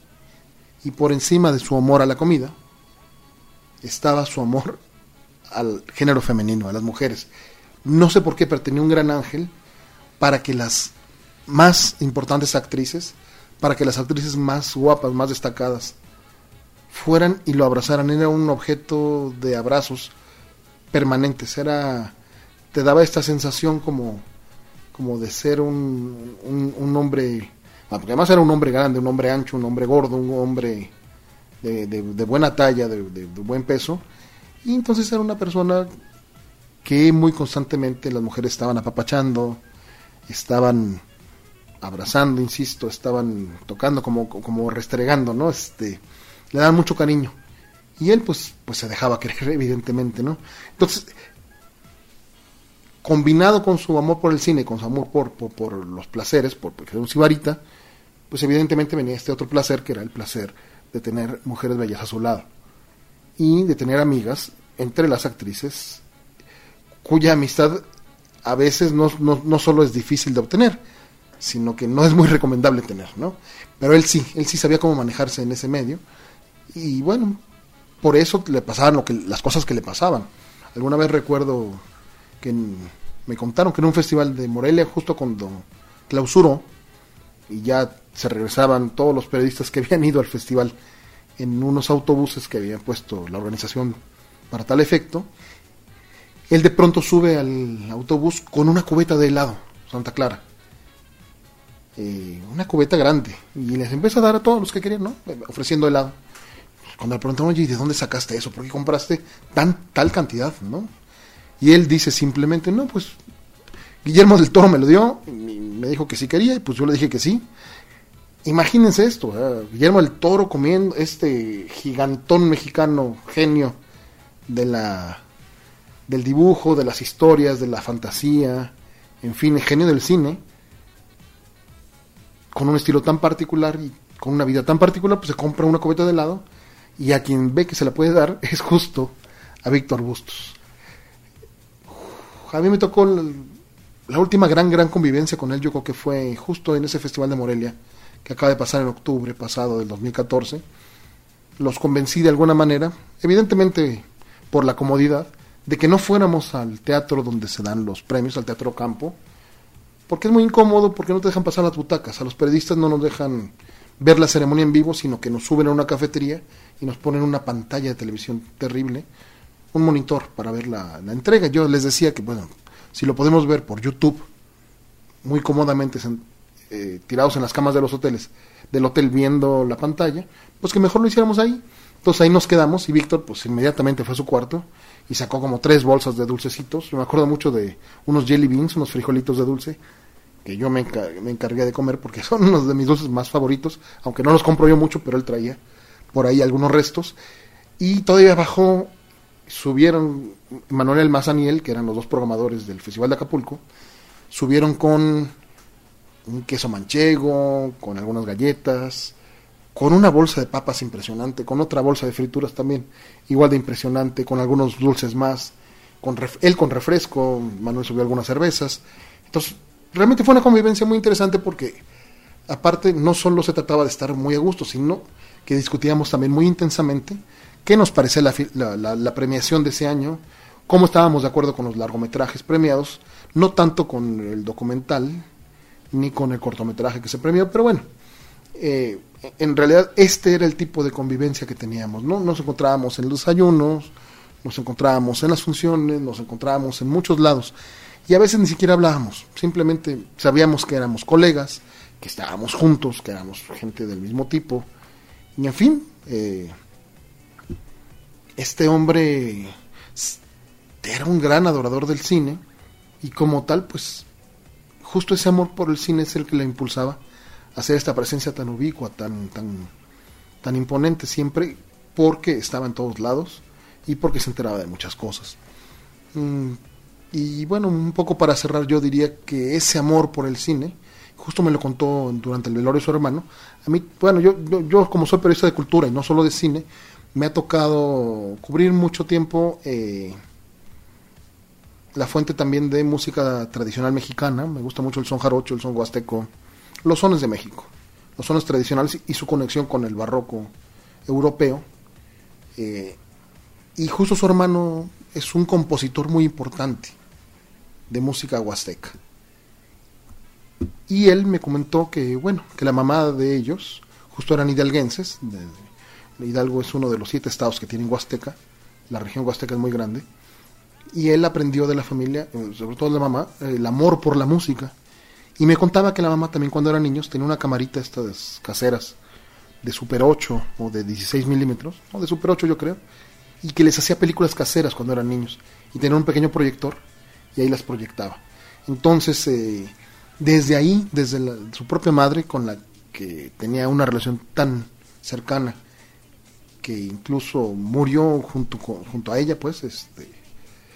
[SPEAKER 7] y por encima de su amor a la comida, estaba su amor al género femenino, a las mujeres. No sé por qué, pero tenía un gran ángel para que las más importantes actrices, para que las actrices más guapas, más destacadas, fueran y lo abrazaran. Era un objeto de abrazos permanentes. Era, te daba esta sensación como, como de ser un, un, hombre, ah, porque además era un hombre grande, un hombre ancho, un hombre gordo, un hombre de, buena talla, de, de buen peso. Y entonces era una persona que muy constantemente las mujeres estaban apapachando, estaban abrazando, insisto, estaban tocando como, como restregando, ¿no? Este, le daban mucho cariño. Y él pues, pues se dejaba querer, evidentemente, ¿no? Entonces, combinado con su amor por el cine, con su amor por, por, los placeres, por, porque era un sibarita, pues evidentemente venía este otro placer, que era el placer de tener mujeres bellas a su lado. Y de tener amigas entre las actrices cuya amistad a veces no, no, no, solo es difícil de obtener, sino que no es muy recomendable tener, ¿no? Pero él sí, él sí sabía cómo manejarse en ese medio y bueno, por eso le pasaban lo que, las cosas que le pasaban. Alguna vez recuerdo que me contaron que en un festival de Morelia, justo cuando clausuró, y ya se regresaban todos los periodistas que habían ido al festival en unos autobuses que habían puesto la organización para tal efecto, él de pronto sube al autobús con una cubeta de helado, Santa Clara. Eh, una cubeta grande. Y les empieza a dar a todos los que querían, ¿no? Ofreciendo helado. Cuando le preguntaron, oye, ¿y de dónde sacaste eso? ¿Por qué compraste tan, tal cantidad, no? Y él dice simplemente, no, pues Guillermo del Toro me lo dio, me dijo que sí quería, y pues yo le dije que sí. Imagínense esto, Guillermo del Toro comiendo este gigantón mexicano genio de la del dibujo, de las historias, de la fantasía, en fin, el genio del cine, con un estilo tan particular y con una vida tan particular, pues se compra una cubeta de helado y a quien ve que se la puede dar es justo a Víctor Bustos. A mí me tocó la, última gran, gran convivencia con él, yo creo que fue justo en ese Festival de Morelia, que acaba de pasar en octubre pasado del 2014. Los convencí de alguna manera, evidentemente por la comodidad, de que no fuéramos al teatro donde se dan los premios, al Teatro Campo, porque es muy incómodo, porque no te dejan pasar las butacas, a los periodistas no nos dejan ver la ceremonia en vivo, sino que nos suben a una cafetería y nos ponen una pantalla de televisión terrible, un monitor para ver la, entrega. Yo les decía que, bueno, si lo podemos ver por YouTube, muy cómodamente eh, tirados en las camas de los hoteles, del hotel viendo la pantalla, pues que mejor lo hiciéramos ahí. Entonces ahí nos quedamos y Víctor pues inmediatamente fue a su cuarto y sacó como tres bolsas de dulcecitos. Yo me acuerdo mucho de unos jelly beans, unos frijolitos de dulce, que yo me, me encargué de comer porque son unos de mis dulces más favoritos, aunque no los compro yo mucho, pero él traía por ahí algunos restos. Y todavía bajó, subieron Manuel Mazaniel, que eran los dos programadores del Festival de Acapulco, subieron con un queso manchego, con algunas galletas, con una bolsa de papas impresionante, con otra bolsa de frituras también igual de impresionante, con algunos dulces más, con él con refresco, Manuel subió algunas cervezas. Entonces, realmente fue una convivencia muy interesante porque aparte no solo se trataba de estar muy a gusto, sino que discutíamos también muy intensamente qué nos parece la, premiación de ese año, cómo estábamos de acuerdo con los largometrajes premiados, no tanto con el documental ni con el cortometraje que se premió, pero bueno, eh, en realidad este era el tipo de convivencia que teníamos, ¿no? Nos encontrábamos en los ayunos, nos encontrábamos en las funciones, nos encontrábamos en muchos lados y a veces ni siquiera hablábamos, simplemente sabíamos que éramos colegas, que estábamos juntos, que éramos gente del mismo tipo y en fin, eh, este hombre era un gran adorador del cine y como tal, pues justo ese amor por el cine es el que le impulsaba a hacer esta presencia tan ubicua, tan, tan, tan imponente siempre, porque estaba en todos lados y porque se enteraba de muchas cosas. Mm, y bueno, un poco para cerrar, yo diría que ese amor por el cine justo me lo contó durante el velorio su hermano. A mí, bueno, yo, yo, como soy periodista de cultura y no solo de cine, me ha tocado cubrir mucho tiempo eh, la fuente también de música tradicional mexicana. Me gusta mucho el son jarocho, el son huasteco, los sones de México, los sones tradicionales y su conexión con el barroco europeo. Eh, y justo su hermano es un compositor muy importante de música huasteca. Y él me comentó que, bueno, que la mamá de ellos, justo eran hidalguenses, Hidalgo es uno de los siete estados que tienen Huasteca, la región Huasteca es muy grande, y él aprendió de la familia, eh, sobre todo de la mamá, el amor por la música. Y me contaba que la mamá también cuando eran niños tenía una camarita estas caseras de Super 8 o de 16 milímetros, o de Super 8 yo creo, y que les hacía películas caseras cuando eran niños. Y tenía un pequeño proyector y ahí las proyectaba. Entonces, eh, desde ahí, desde su propia madre, con la que tenía una relación tan cercana, que incluso murió junto, junto a ella, pues, este,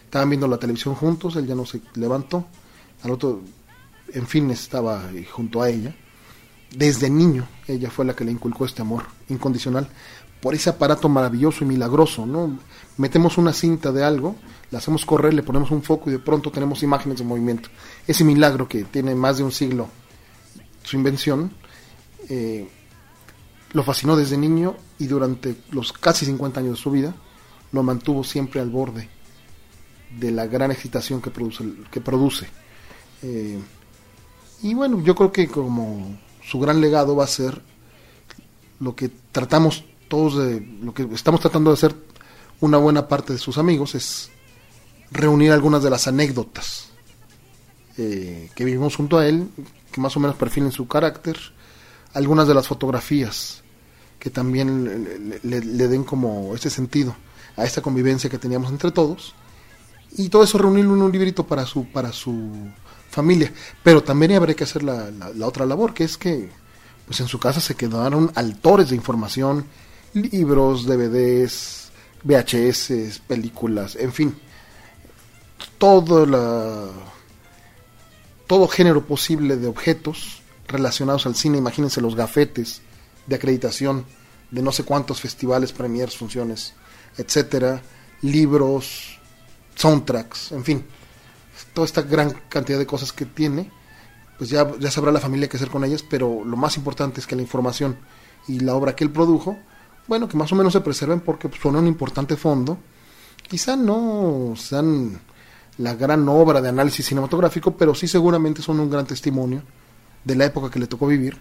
[SPEAKER 7] estaban viendo la televisión juntos, él ya no se levantó, al otro, en fin, estaba junto a ella. Desde niño, ella fue la que le inculcó este amor incondicional por ese aparato maravilloso y milagroso, ¿no? Metemos una cinta de algo, la hacemos correr, le ponemos un foco y de pronto tenemos imágenes de movimiento. Ese milagro que tiene más de un siglo su invención, eh, lo fascinó desde niño y durante los casi 50 años de su vida lo mantuvo siempre al borde de la gran excitación que produce. Que produce. Eh, y bueno, yo creo que como su gran legado va a ser lo que tratamos todos de, lo que estamos tratando de hacer una buena parte de sus amigos es reunir algunas de las anécdotas eh, que vivimos junto a él, que más o menos perfilen su carácter, algunas de las fotografías que también le, den como ese sentido a esta convivencia que teníamos entre todos, y todo eso reunirlo en un librito para su, para su familia. Pero también habría que hacer la, la, otra labor, que es que pues en su casa se quedaron altores de información, libros, DVDs, VHS, películas, en fin, todo la todo género posible de objetos relacionados al cine, imagínense los gafetes de acreditación de no sé cuántos festivales, premiers, funciones, etcétera, libros, soundtracks, en fin, toda esta gran cantidad de cosas que tiene, pues ya, ya sabrá la familia qué hacer con ellas, pero lo más importante es que la información y la obra que él produjo, bueno, que más o menos se preserven porque pues, son un importante fondo, quizá no sean la gran obra de análisis cinematográfico, pero sí seguramente son un gran testimonio de la época que le tocó vivir,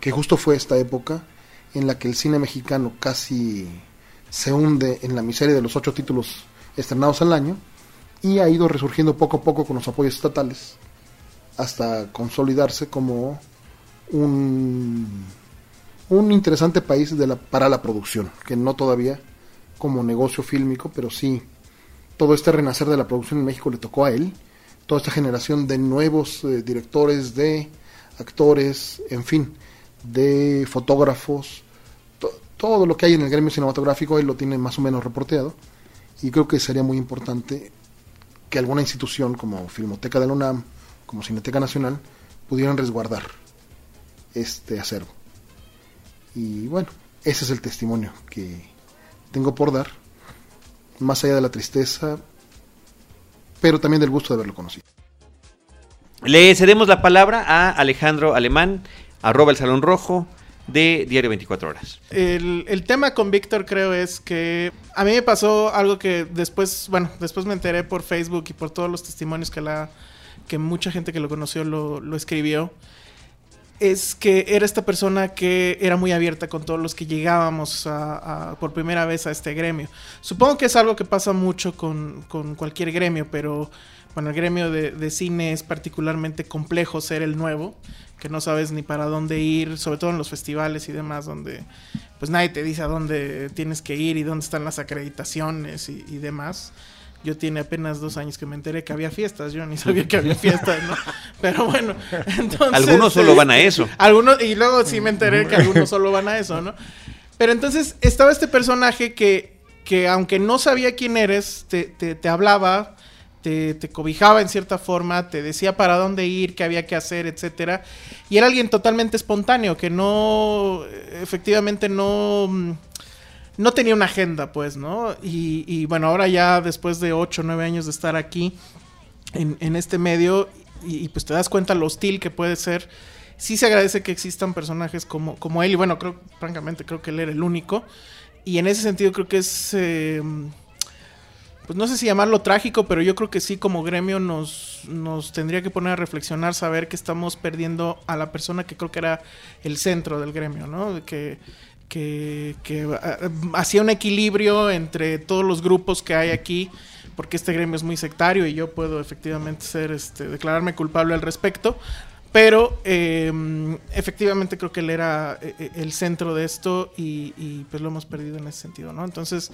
[SPEAKER 7] que justo fue esta época en la que el cine mexicano casi se hunde en la miseria de los ocho títulos estrenados al año, y ha ido resurgiendo poco a poco con los apoyos estatales hasta consolidarse como un, un interesante país de la, para la producción, que no todavía como negocio fílmico, pero sí todo este renacer de la producción en México le tocó a él, toda esta generación de nuevos eh, directores, de actores, en fin, de fotógrafos, todo lo que hay en el gremio cinematográfico él lo tiene más o menos reporteado y creo que sería muy importante que alguna institución como Filmoteca de la UNAM, como Cineteca Nacional, pudieran resguardar este acervo. Y bueno, ese es el testimonio que tengo por dar, más allá de la tristeza, pero también del gusto de haberlo conocido.
[SPEAKER 1] Le cedemos la palabra a Alejandro Alemán, arroba el Salón Rojo, de Diario 24 Horas.
[SPEAKER 8] El, tema con Víctor creo es que a mí me pasó algo que después, bueno, después me enteré por Facebook y por todos los testimonios que la que mucha gente que lo conoció lo, escribió, es que era esta persona que era muy abierta con todos los que llegábamos a, por primera vez a este gremio. Supongo que es algo que pasa mucho con, con cualquier gremio, pero bueno, el gremio de, cine es particularmente complejo ser el nuevo que no sabes ni para dónde ir, sobre todo en los festivales y demás, donde pues nadie te dice a dónde tienes que ir y dónde están las acreditaciones y, demás. Yo tiene apenas dos años que me enteré que había fiestas, yo ni sabía que había fiestas, ¿no? Pero bueno, entonces...
[SPEAKER 1] Algunos solo van a eso.
[SPEAKER 8] Algunos, y luego sí me enteré que algunos solo van a eso, ¿no? Pero entonces estaba este personaje que, que aunque no sabía quién eres, te, te, te hablaba te, cobijaba en cierta forma, te decía para dónde ir, qué había que hacer, etcétera. Y era alguien totalmente espontáneo, que no, efectivamente no, no tenía una agenda, pues, ¿no? Y, y bueno, ahora ya después de 8 o 9 años de estar aquí en, en este medio, y, pues te das cuenta lo hostil que puede ser, sí se agradece que existan personajes como, como él, y bueno, creo, francamente, creo que él era el único, y en ese sentido creo que es... Eh, pues no sé si llamarlo trágico, pero yo creo que sí como gremio nos, nos tendría que poner a reflexionar, saber que estamos perdiendo a la persona que creo que era el centro del gremio, ¿no? Que, que, que hacía un equilibrio entre todos los grupos que hay aquí, porque este gremio es muy sectario y yo puedo efectivamente ser, este, declararme culpable al respecto. Pero eh, efectivamente creo que él era eh, el centro de esto y, y, pues lo hemos perdido en ese sentido, ¿no? Entonces,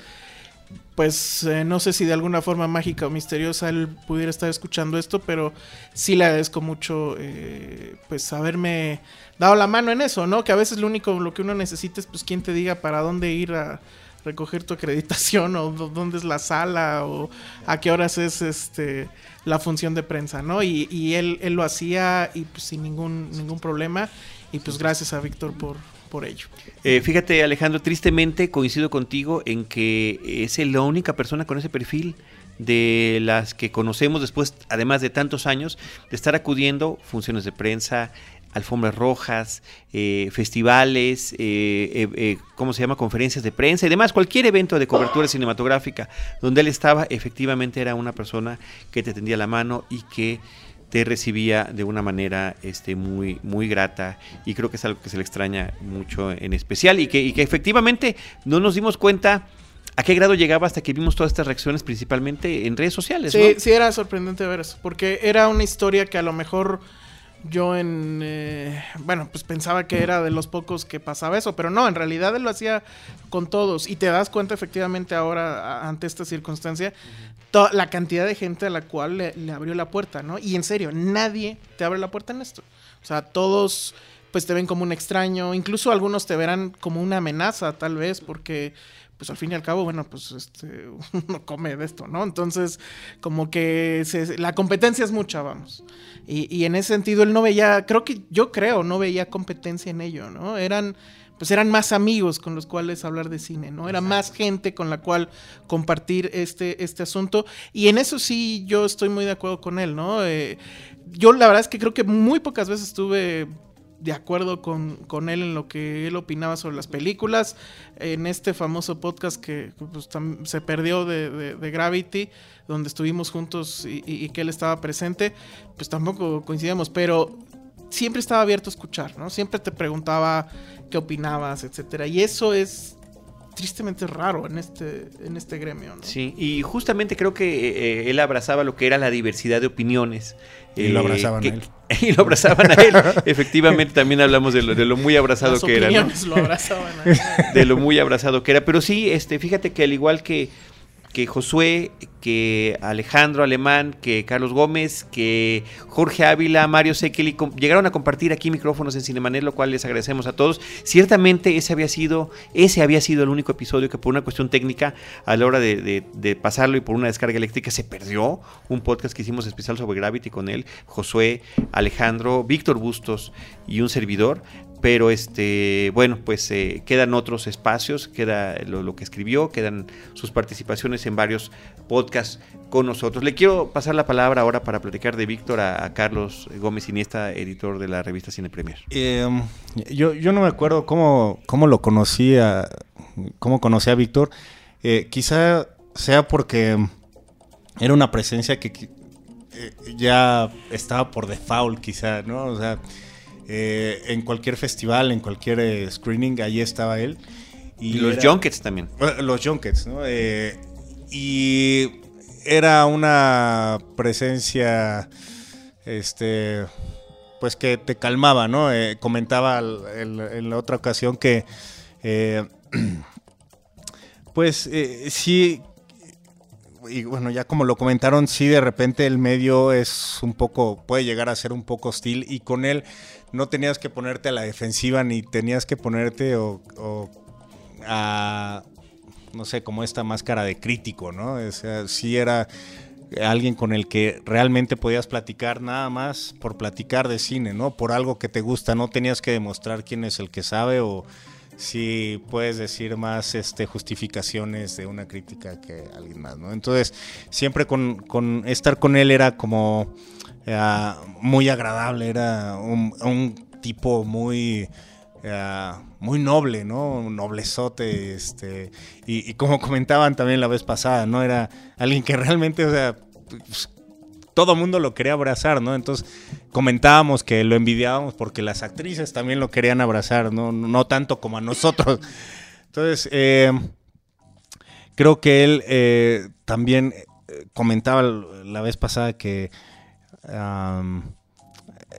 [SPEAKER 8] pues eh, no sé si de alguna forma mágica o misteriosa él pudiera estar escuchando esto, pero sí le agradezco mucho eh, pues haberme dado la mano en eso, ¿no? Que a veces lo único lo que uno necesita es pues quien te diga para dónde ir a recoger tu acreditación o dónde es la sala o a qué horas es este la función de prensa, ¿no? Y, y él, él lo hacía y pues sin ningún ningún problema y pues gracias a Víctor por por ello.
[SPEAKER 1] Eh, fíjate, Alejandro, tristemente coincido contigo en que es la única persona con ese perfil de las que conocemos después, además de tantos años, de estar acudiendo funciones de prensa, alfombras rojas, eh, festivales, eh, ¿cómo se llama? Conferencias de prensa y demás, cualquier evento de cobertura cinematográfica donde él estaba, efectivamente era una persona que te tendía la mano y que te recibía de una manera este, muy, muy grata y creo que es algo que se le extraña mucho en especial y que, y que efectivamente no nos dimos cuenta a qué grado llegaba hasta que vimos todas estas reacciones principalmente en redes sociales.
[SPEAKER 8] Sí,
[SPEAKER 1] ¿no?
[SPEAKER 8] sí era sorprendente ver eso, porque era una historia que a lo mejor yo en eh, bueno pues pensaba que era de los pocos que pasaba eso pero no en realidad él lo hacía con todos. Y te das cuenta efectivamente ahora ante esta circunstancia la cantidad de gente a la cual le, le, abrió la puerta no y en serio nadie te abre la puerta en esto. O sea todos pues te ven como un extraño incluso algunos te verán como una amenaza tal vez porque pues al fin y al cabo, bueno, pues este, uno come de esto, ¿no? Entonces, como que se, la competencia es mucha, vamos. Y, y, en ese sentido, él no veía, creo que yo creo, no veía competencia en ello, ¿no? Eran, pues eran más amigos con los cuales hablar de cine, ¿no? Era más gente con la cual compartir este, este asunto. Y en eso sí, yo estoy muy de acuerdo con él, ¿no? Eh, yo la verdad es que creo que muy pocas veces estuve de acuerdo con, con, él en lo que él opinaba sobre las películas. En este famoso podcast que pues, se perdió de, de, Gravity, donde estuvimos juntos y, y, que él estaba presente, pues tampoco coincidíamos, pero siempre estaba abierto a escuchar, ¿no? Siempre te preguntaba qué opinabas, etcétera. Y eso es tristemente raro en este, en este gremio. ¿no?
[SPEAKER 1] Sí, y justamente creo que eh, él abrazaba lo que era la diversidad de opiniones.
[SPEAKER 9] Y eh, lo abrazaban
[SPEAKER 1] que,
[SPEAKER 9] a él.
[SPEAKER 1] Y lo abrazaban a él. Efectivamente, también hablamos de lo, de lo muy abrazado
[SPEAKER 8] Las
[SPEAKER 1] que era. ¿no?
[SPEAKER 8] lo abrazaban a él.
[SPEAKER 1] De lo muy abrazado que era. Pero sí, este, fíjate que al igual que, que Josué, que Alejandro Alemán, que Carlos Gómez, que Jorge Ávila, Mario Sekeli, llegaron a compartir aquí micrófonos en Cinemanet, lo cual les agradecemos a todos. Ciertamente ese había sido, ese había sido el único episodio que por una cuestión técnica, a la hora de, de, de pasarlo y por una descarga eléctrica, se perdió. Un podcast que hicimos especial sobre Gravity con él, Josué, Alejandro, Víctor Bustos y un servidor pero este bueno pues eh, quedan otros espacios queda lo, que escribió quedan sus participaciones en varios podcasts con nosotros. Le quiero pasar la palabra ahora para platicar de Víctor a, Carlos Gómez Iniesta editor de la revista Cine Premier.
[SPEAKER 9] Eh, yo, yo no me acuerdo cómo, cómo lo conocía cómo conocí a Víctor. Eh, quizá sea porque era una presencia que eh, ya estaba por default quizá no o sea eh, en cualquier festival, en cualquier eh, screening, ahí estaba él.
[SPEAKER 1] Y, y los era, junkets también.
[SPEAKER 9] Los junkets, ¿no? Eh, y era una presencia, este, pues que te calmaba, ¿no? Comentaba en la otra ocasión que, pues sí, y bueno, ya como lo comentaron, sí, de repente el medio es un poco, puede llegar a ser un poco hostil y con él no tenías que ponerte a la defensiva ni tenías que ponerte o, o a, no sé, como esta máscara de crítico, ¿no? O sea, sí era alguien con el que realmente podías platicar nada más por platicar de cine, ¿no? Por algo que te gusta, no tenías que demostrar quién es el que sabe o si puedes decir más este, justificaciones de una crítica que alguien más, ¿no? Entonces, siempre con, con estar con él era como muy agradable, era un, tipo muy... eh, muy noble, ¿no? Un noblezote, este, y, como comentaban también la vez pasada, ¿no? Era alguien que realmente, o sea, pues, todo mundo lo quería abrazar, ¿no? Entonces comentábamos que lo envidiábamos porque las actrices también lo querían abrazar, ¿no? No tanto como a nosotros. Entonces, eh, creo que él eh, también comentaba la vez pasada que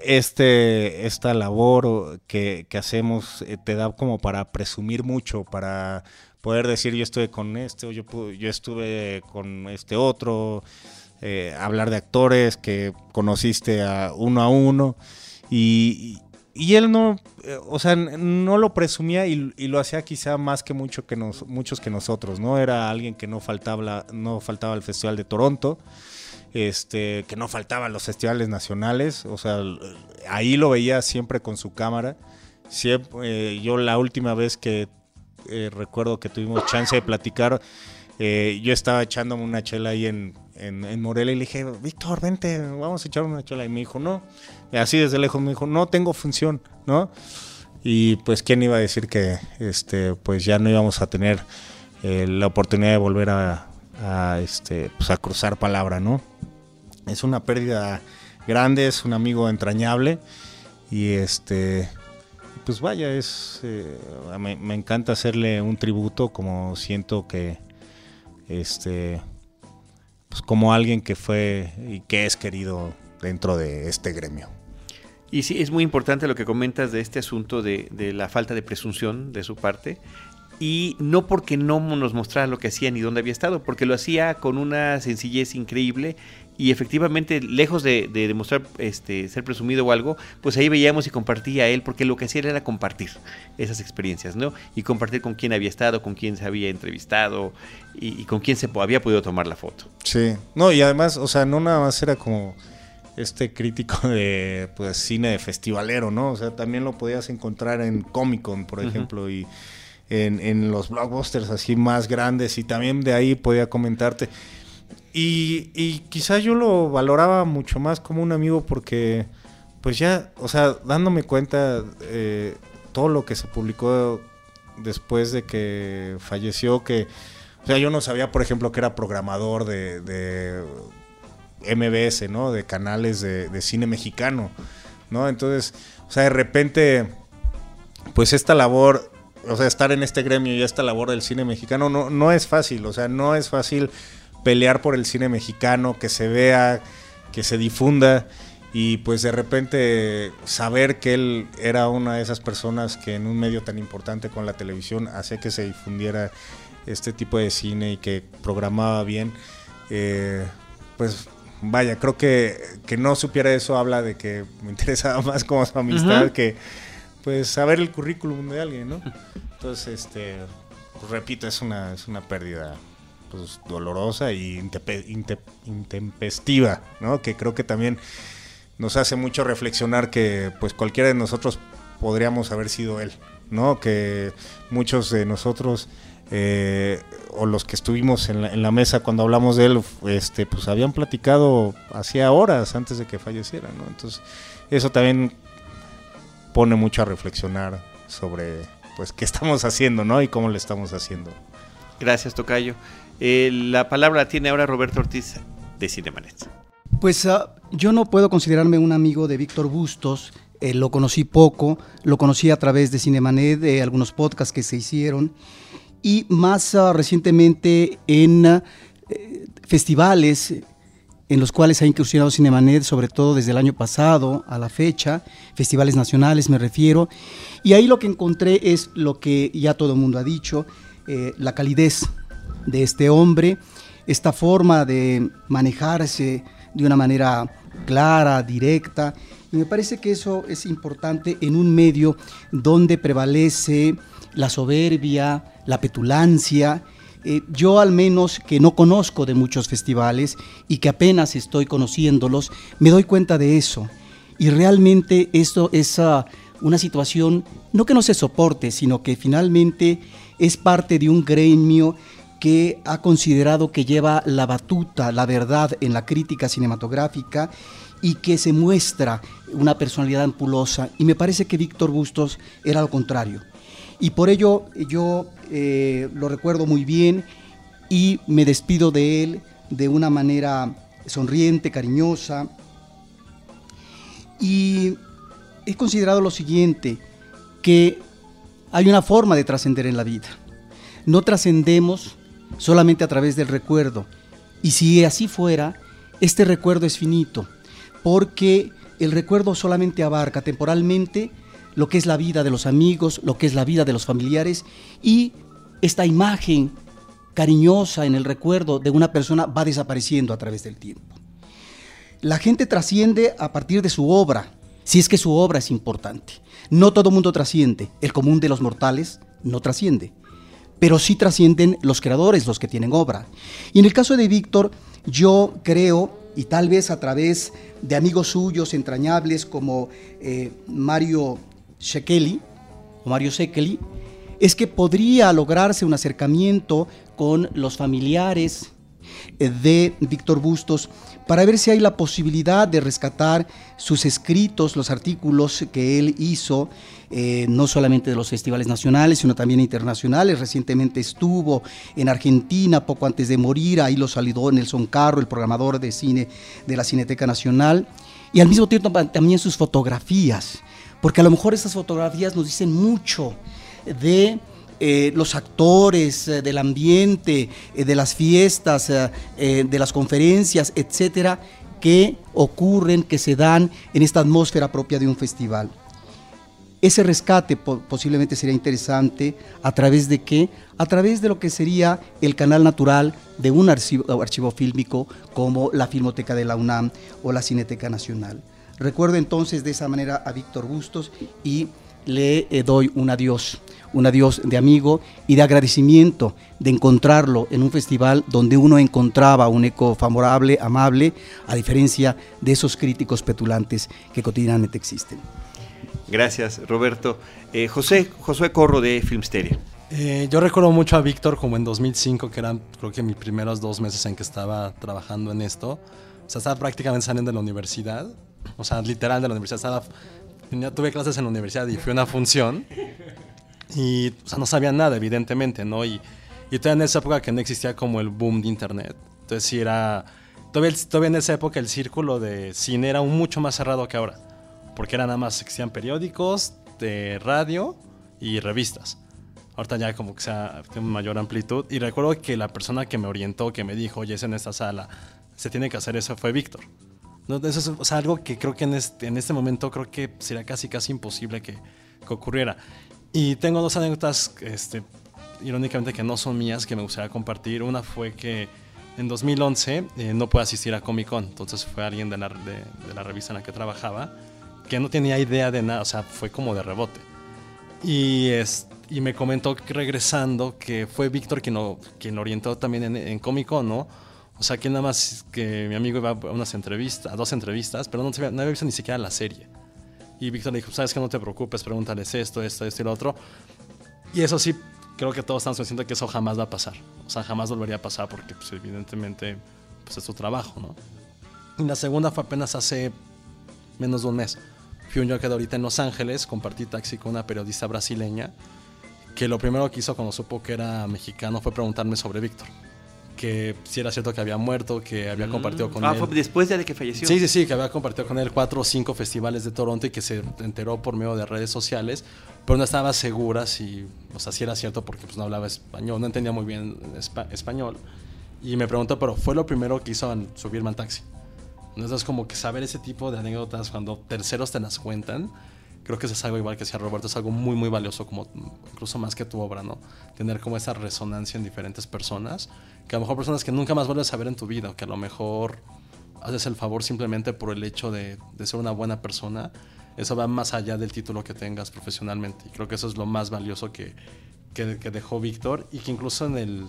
[SPEAKER 9] este, esta labor que, que hacemos eh, te da como para presumir mucho, para poder decir yo estuve con este o yo, yo estuve con este otro, eh, hablar de actores que conociste a uno a uno y, y él no, eh, o sea, no lo presumía y, y lo hacía quizá más que mucho que nos, muchos que nosotros, ¿no? Era alguien que no faltaba, no faltaba al Festival de Toronto, este, que no faltaba a los festivales nacionales, o sea, ahí lo veía siempre con su cámara. Siempre, eh, yo la última vez que eh, recuerdo que tuvimos chance de platicar, eh, yo estaba echándome una chela ahí en, en, en Morelia y le dije, Víctor, vente, vamos a echar una chela. Y me dijo, no, así desde lejos me dijo, no tengo función, ¿no? Y pues, ¿quién iba a decir que este, pues ya no íbamos a tener eh, la oportunidad de volver a, a, este, pues a cruzar palabra, ¿no? Es una pérdida grande, es un amigo entrañable y este, pues vaya, es, eh, me, me encanta hacerle un tributo como siento que, este, pues como alguien que fue y que es querido dentro de este gremio.
[SPEAKER 1] Y sí, es muy importante lo que comentas de este asunto de, de la falta de presunción de su parte. Y no porque no nos mostrara lo que hacía ni dónde había estado, porque lo hacía con una sencillez increíble y efectivamente, lejos de, de demostrar este, ser presumido o algo, pues ahí veíamos y compartía a él, porque lo que hacía era compartir esas experiencias, ¿no? Y compartir con quién había estado, con quién se había entrevistado y, y con quién se había podido tomar la foto.
[SPEAKER 9] Sí, no, y además, o sea, no nada más era como este crítico de pues cine de festivalero, ¿no? O sea, también lo podías encontrar en Comic Con, por ejemplo, y en, en los blockbusters así más grandes, y también de ahí podía comentarte. Y, y quizá yo lo valoraba mucho más como un amigo porque, pues ya, o sea, dándome cuenta eh, todo lo que se publicó después de que falleció, que, o sea, yo no sabía, por ejemplo, que era programador de, de MBS, ¿no? De canales de, de cine mexicano, ¿no? Entonces, o sea, de repente, pues esta labor, o sea, estar en este gremio y esta labor del cine mexicano no, no es fácil, o sea, no es fácil pelear por el cine mexicano, que se vea, que se difunda y pues de repente saber que él era una de esas personas que en un medio tan importante con la televisión hacía que se difundiera este tipo de cine y que programaba bien, eh, pues vaya, creo que, que no supiera eso habla de que me interesaba más como su amistad que pues saber el currículum de alguien, ¿no? Entonces, este, pues, repito, es una, es una pérdida pues, dolorosa y inte- intempestiva, ¿no? Que creo que también nos hace mucho reflexionar que pues cualquiera de nosotros podríamos haber sido él, ¿no? Que muchos de nosotros eh, o los que estuvimos en la, en la mesa cuando hablamos de él, este, pues habían platicado hacía horas antes de que falleciera, ¿no? Entonces eso también pone mucho a reflexionar sobre pues qué estamos haciendo, ¿no? Y cómo le estamos haciendo.
[SPEAKER 1] Gracias, Tocayo. Eh, la palabra la tiene ahora Roberto Ortiz de Cinemanet.
[SPEAKER 10] Pues ah, yo no puedo considerarme un amigo de Víctor Bustos. eh, lo conocí poco, lo conocí a través de Cinemanet, de algunos podcasts que se hicieron. Y más ah, recientemente en ah, eh, festivales eh, en los cuales ha incursionado Cinemanet, sobre todo desde el año pasado a la fecha, festivales nacionales me refiero. Y ahí lo que encontré es lo que ya todo el mundo ha dicho, eh, la calidez de este hombre, esta forma de manejarse de una manera clara, directa. Y me parece que eso es importante en un medio donde prevalece la soberbia, la petulancia. Eh, yo al menos que no conozco de muchos festivales y que apenas estoy conociéndolos, me doy cuenta de eso. Y realmente esto es ah, una situación no que no se soporte, sino que finalmente es parte de un gremio que ha considerado que lleva la batuta, la verdad en la crítica cinematográfica y que se muestra una personalidad ampulosa. Y me parece que Víctor Bustos era lo contrario. Y por ello yo eh, lo recuerdo muy bien y me despido de él de una manera sonriente, cariñosa. Y he considerado lo siguiente, que hay una forma de trascender en la vida. No trascendemos solamente a través del recuerdo. Y si así fuera, este recuerdo es finito, porque el recuerdo solamente abarca temporalmente lo que es la vida de los amigos, lo que es la vida de los familiares y esta imagen cariñosa en el recuerdo de una persona va desapareciendo a través del tiempo. La gente trasciende a partir de su obra, si es que su obra es importante. No todo mundo trasciende, el común de los mortales no trasciende, pero sí trascienden los creadores, los que tienen obra. Y en el caso de Víctor, yo creo, y tal vez a través de amigos suyos entrañables como eh, Mario Shekeli, o Mario Sekeli, es que podría lograrse un acercamiento con los familiares eh, de Víctor Bustos para ver si hay la posibilidad de rescatar sus escritos, los artículos que él hizo, eh, no solamente de los festivales nacionales, sino también internacionales. Recientemente estuvo en Argentina poco antes de morir, ahí lo saludó Nelson Carro, el programador de cine de la Cineteca Nacional, y al mismo tiempo también sus fotografías, porque a lo mejor esas fotografías nos dicen mucho de eh, los actores, eh, del ambiente, eh, de las fiestas, de las conferencias, etcétera, que ocurren, que se dan en esta atmósfera propia de un festival. Ese rescate posiblemente sería interesante a través de qué? A través de lo que sería el canal natural de un archivo, archivo fílmico como la Filmoteca de la UNAM o la Cineteca Nacional. Recuerdo entonces de esa manera a Víctor Bustos y le doy un adiós un adiós de amigo y de agradecimiento de encontrarlo en un festival donde uno encontraba un eco favorable, amable, a diferencia de esos críticos petulantes que cotidianamente existen.
[SPEAKER 1] Gracias, Roberto. Eh, José, Corro de Filmsteria.
[SPEAKER 11] Eh, yo recuerdo mucho a Víctor como en 2005, que eran creo que mis primeros dos meses en que estaba trabajando en esto. O sea, estaba prácticamente saliendo de la universidad. O sea, literal de la universidad. Estaba, tuve clases en la universidad y fui a una función. Y o sea, no sabían nada, evidentemente, ¿no? Y, y todavía en esa época que no existía como el boom de internet. Entonces sí era... Todavía, todavía en esa época el círculo de cine era mucho más cerrado que ahora. Porque era nada más existían periódicos, de radio y revistas. Ahorita ya como que sea, tiene mayor amplitud. Y recuerdo que la persona que me orientó, que me dijo, oye, es en esta sala, se tiene que hacer eso, fue Víctor. ¿No? Eso es algo que creo que en este, en este momento creo que sería casi casi imposible que, que ocurriera. Y tengo dos anécdotas, este, irónicamente, que no son mías, que me gustaría compartir. Una fue que en 2011 eh, no pude asistir a Comic Con, entonces fue alguien de la, de, la, revista en la que trabajaba que no tenía idea de nada, o sea, fue como de rebote. Y, es, y me comentó regresando que fue Víctor quien lo, quien orientó también en, en Comic Con, ¿no? O sea, que nada más que mi amigo iba a unas entrevistas, a dos entrevistas, pero no, no había visto ni siquiera la serie. Y Víctor le dijo, sabes que no te preocupes, pregúntales esto, esto, esto y lo otro. Y eso sí, creo que todos estamos conscientes que eso jamás va a pasar. O sea, jamás volvería a pasar porque pues, evidentemente pues, es tu trabajo, ¿no? Y la segunda fue apenas hace menos de un mes. Fui un yo que ahorita en Los Ángeles, compartí taxi con una periodista brasileña que lo primero que hizo cuando supo que era mexicano fue preguntarme sobre Víctor que si era cierto que había muerto, que había compartido con
[SPEAKER 1] ah,
[SPEAKER 11] él.
[SPEAKER 1] Fue después de que falleció.
[SPEAKER 11] Sí, sí, sí, que había compartido con él cuatro o cinco festivales de Toronto y que se enteró por medio de redes sociales, pero no estaba segura si, o sea, si era cierto porque pues, no hablaba español, no entendía muy bien español. Y me preguntó, pero fue lo primero que hizo subirme al taxi. Entonces, como que saber ese tipo de anécdotas cuando terceros te las cuentan, creo que eso es algo igual que decía Roberto, es algo muy, muy valioso, como incluso más que tu obra, ¿no? Tener como esa resonancia en diferentes personas, que a lo mejor personas que nunca más vuelves a ver en tu vida, que a lo mejor haces el favor simplemente por el hecho de, de ser una buena persona, eso va más allá del título que tengas profesionalmente. Y creo que eso es lo más valioso que, que, que dejó Víctor y que incluso en el,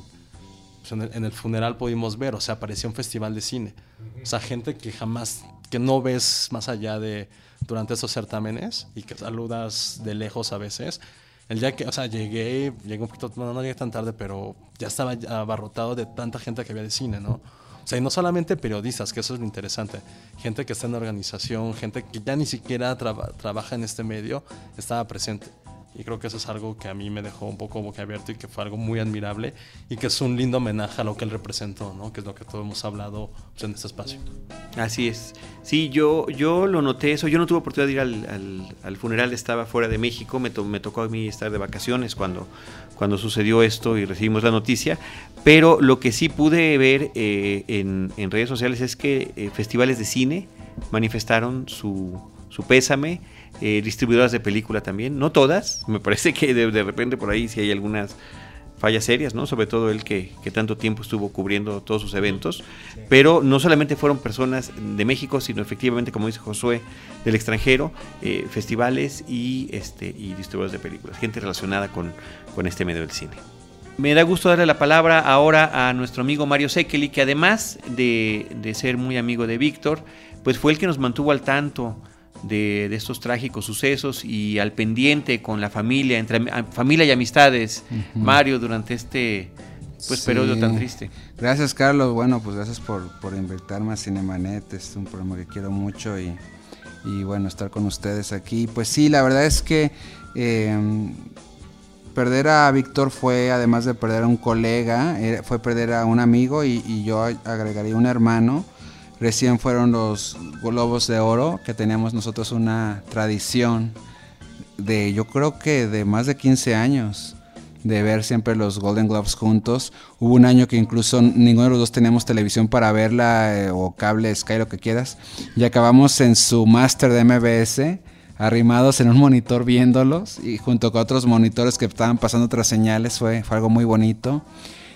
[SPEAKER 11] pues en el, en el, funeral pudimos ver, o sea, aparecía un festival de cine. O sea, gente que jamás que no ves más allá de durante esos certámenes y que saludas de lejos a veces. El día que, o sea, llegué, llegué un poquito, no, no llegué tan tarde, pero ya estaba abarrotado de tanta gente que había de cine, ¿no? O sea, y no solamente periodistas, que eso es lo interesante. Gente que está en la organización, gente que ya ni siquiera trabaja en este medio, estaba presente. Y creo que eso es algo que a mí me dejó un poco boquiabierto y que fue algo muy admirable y que es un lindo homenaje a lo que él representó, ¿no? que es lo que todos hemos hablado pues, en este espacio.
[SPEAKER 1] Así es. Sí, yo, yo lo noté eso. Yo no tuve oportunidad de ir al, al, funeral, estaba fuera de México. Me, me, tocó a mí estar de vacaciones cuando, cuando sucedió esto y recibimos la noticia. Pero lo que sí pude ver eh, en, en, redes sociales es que eh, festivales de cine manifestaron su, su pésame eh, distribuidoras de película también, no todas, me parece que de, repente por ahí sí hay algunas fallas serias, ¿no? Sobre todo él que, tanto tiempo estuvo cubriendo todos sus eventos, pero no solamente fueron personas de México, sino efectivamente, como dice Josué, del extranjero, eh, festivales y, este, y distribuidores de películas, gente relacionada con, con este medio del cine. Me da gusto darle la palabra ahora a nuestro amigo Mario Sekeli, que además de, de ser muy amigo de Víctor, pues fue el que nos mantuvo al tanto de, estos trágicos sucesos y al pendiente con la familia, entre familia y amistades, Mario, durante este pues periodo tan triste.
[SPEAKER 12] Gracias Carlos, bueno pues gracias por, por invitarme a Cinemanet, es un programa que quiero mucho y, bueno, estar con ustedes aquí. Pues sí, la verdad es que em, perder a Víctor fue, además de perder a un colega, fue perder a un amigo y, y yo agregaría un hermano Recién fueron los Globos de Oro, que teníamos nosotros una tradición de, yo creo que de más de 15 años, de ver siempre los Golden Globes juntos. Hubo un año que incluso ninguno de los dos teníamos televisión para verla, eh, o cable, Sky, lo que quieras, y acabamos en su máster de MBS arrimados en un monitor viéndolos y junto con otros monitores que estaban pasando otras señales, fue, fue algo muy bonito.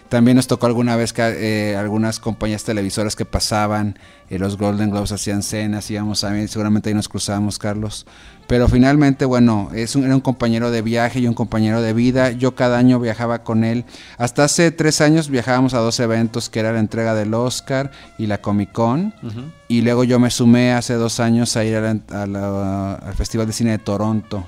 [SPEAKER 12] También nos tocó alguna vez que eh, algunas compañías televisoras que pasaban, eh, los Golden Globes hacían cenas, íbamos a ver, seguramente ahí nos cruzábamos, Carlos. Pero finalmente, bueno, es un, era un compañero de viaje y un compañero de vida. Yo cada año viajaba con él. Hasta hace tres años viajábamos a dos eventos, que era la entrega del Oscar y la Comic Con. Y luego yo me sumé hace dos años a ir al Festival de Cine de Toronto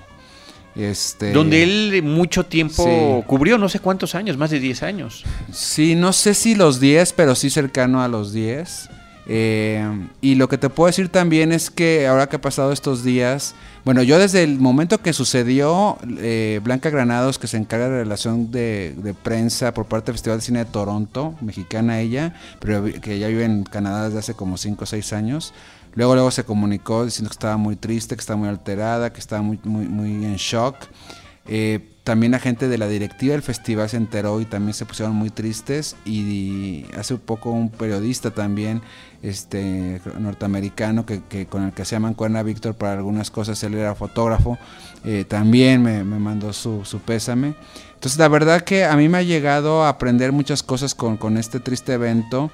[SPEAKER 12] este,
[SPEAKER 1] Donde él mucho tiempo cubrió, no sé cuántos años, más de 10 años.
[SPEAKER 12] Sí, no sé si los 10, pero sí cercano a los 10. Eh, y lo que te puedo decir también es que ahora que ha pasado estos días, bueno, yo desde el momento que sucedió, eh, Blanca Granados, que se encarga de relación de, de, prensa por parte del Festival de Cine de Toronto, mexicana ella, pero que ya vive en Canadá desde hace como 5 o 6 años, Luego, luego se comunicó diciendo que estaba muy triste, que estaba muy alterada, que estaba muy, muy, muy en shock. Eh, también la gente de la directiva del festival se enteró y también se pusieron muy tristes. Y hace poco un periodista también, este norteamericano, que, con el que se llaman Cuerna Víctor para algunas cosas, él era fotógrafo, eh, también me, mandó su, su, pésame. Entonces la verdad que a mí me ha llegado a aprender muchas cosas con, con este triste evento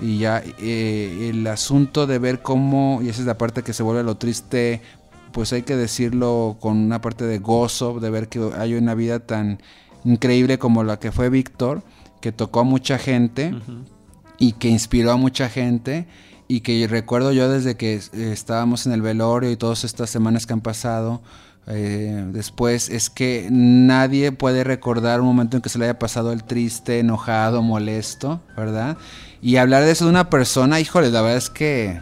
[SPEAKER 12] y ya eh, el asunto de ver cómo, y esa es la parte que se vuelve lo triste, pues hay que decirlo con una parte de gozo, de ver que hay una vida tan increíble como la que fue Víctor, que tocó a mucha gente y que inspiró a mucha gente y que recuerdo yo desde que estábamos en el velorio y todas estas semanas que han pasado, eh, después es que nadie puede recordar un momento en que se le haya pasado el triste, enojado, molesto, ¿verdad? Y hablar de eso de una persona, híjole, la verdad es que,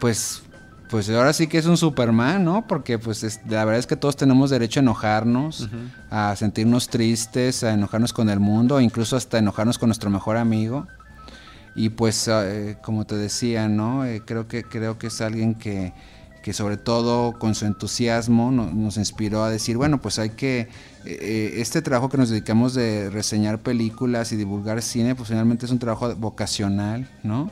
[SPEAKER 12] pues, pues ahora sí que es un Superman, ¿no? Porque pues la verdad es que todos tenemos derecho a enojarnos, a sentirnos tristes, a enojarnos con el mundo, incluso hasta enojarnos con nuestro mejor amigo. Y pues, eh, como te decía, ¿no? Eh, creo, que, creo que es alguien que, que sobre todo con su entusiasmo nos inspiró a decir, bueno, pues hay que eh, este trabajo que nos dedicamos de reseñar películas y divulgar cine, pues finalmente es un trabajo vocacional, ¿no?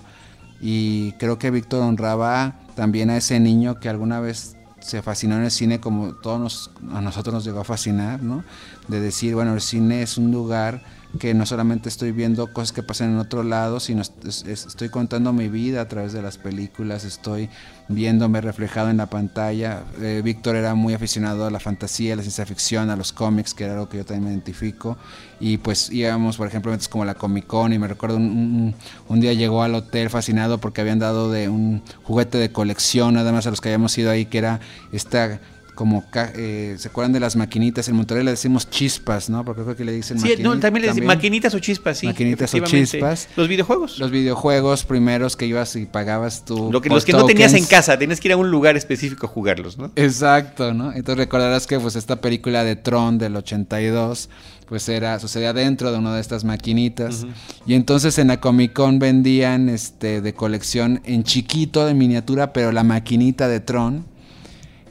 [SPEAKER 12] Y creo que Víctor honraba también a ese niño que alguna vez se fascinó en el cine como todos a nosotros nos llegó a fascinar, ¿no? De decir, bueno, el cine es un lugar que no solamente estoy viendo cosas que pasan en otro lado, sino es- es- estoy contando mi vida a través de las películas, estoy viéndome reflejado en la pantalla. Eh, Víctor era muy aficionado a la fantasía, a la ciencia ficción, a los cómics, que era algo que yo también me identifico. Y pues íbamos, por ejemplo, eventos como la Comic Con y me recuerdo un, un- un día llegó al hotel fascinado porque habían dado de un juguete de colección, nada más a los que habíamos ido ahí, que era esta como eh, se acuerdan de las maquinitas en Monterrey le decimos chispas no porque creo que le dicen
[SPEAKER 1] Sí, no, también le decimos maquinitas o chispas, sí.
[SPEAKER 12] maquinitas o chispas
[SPEAKER 1] Los videojuegos.
[SPEAKER 12] los videojuegos primeros que ibas y pagabas tú
[SPEAKER 1] Lo que, los que no tenías en casa, tenías que ir a un lugar específico a jugarlos, ¿no?
[SPEAKER 12] Exacto, ¿no? Entonces recordarás que pues esta película de Tron del 82 pues era sucedía dentro de una de estas maquinitas y entonces en la Comic Con vendían este de colección en chiquito de miniatura, pero la maquinita de Tron.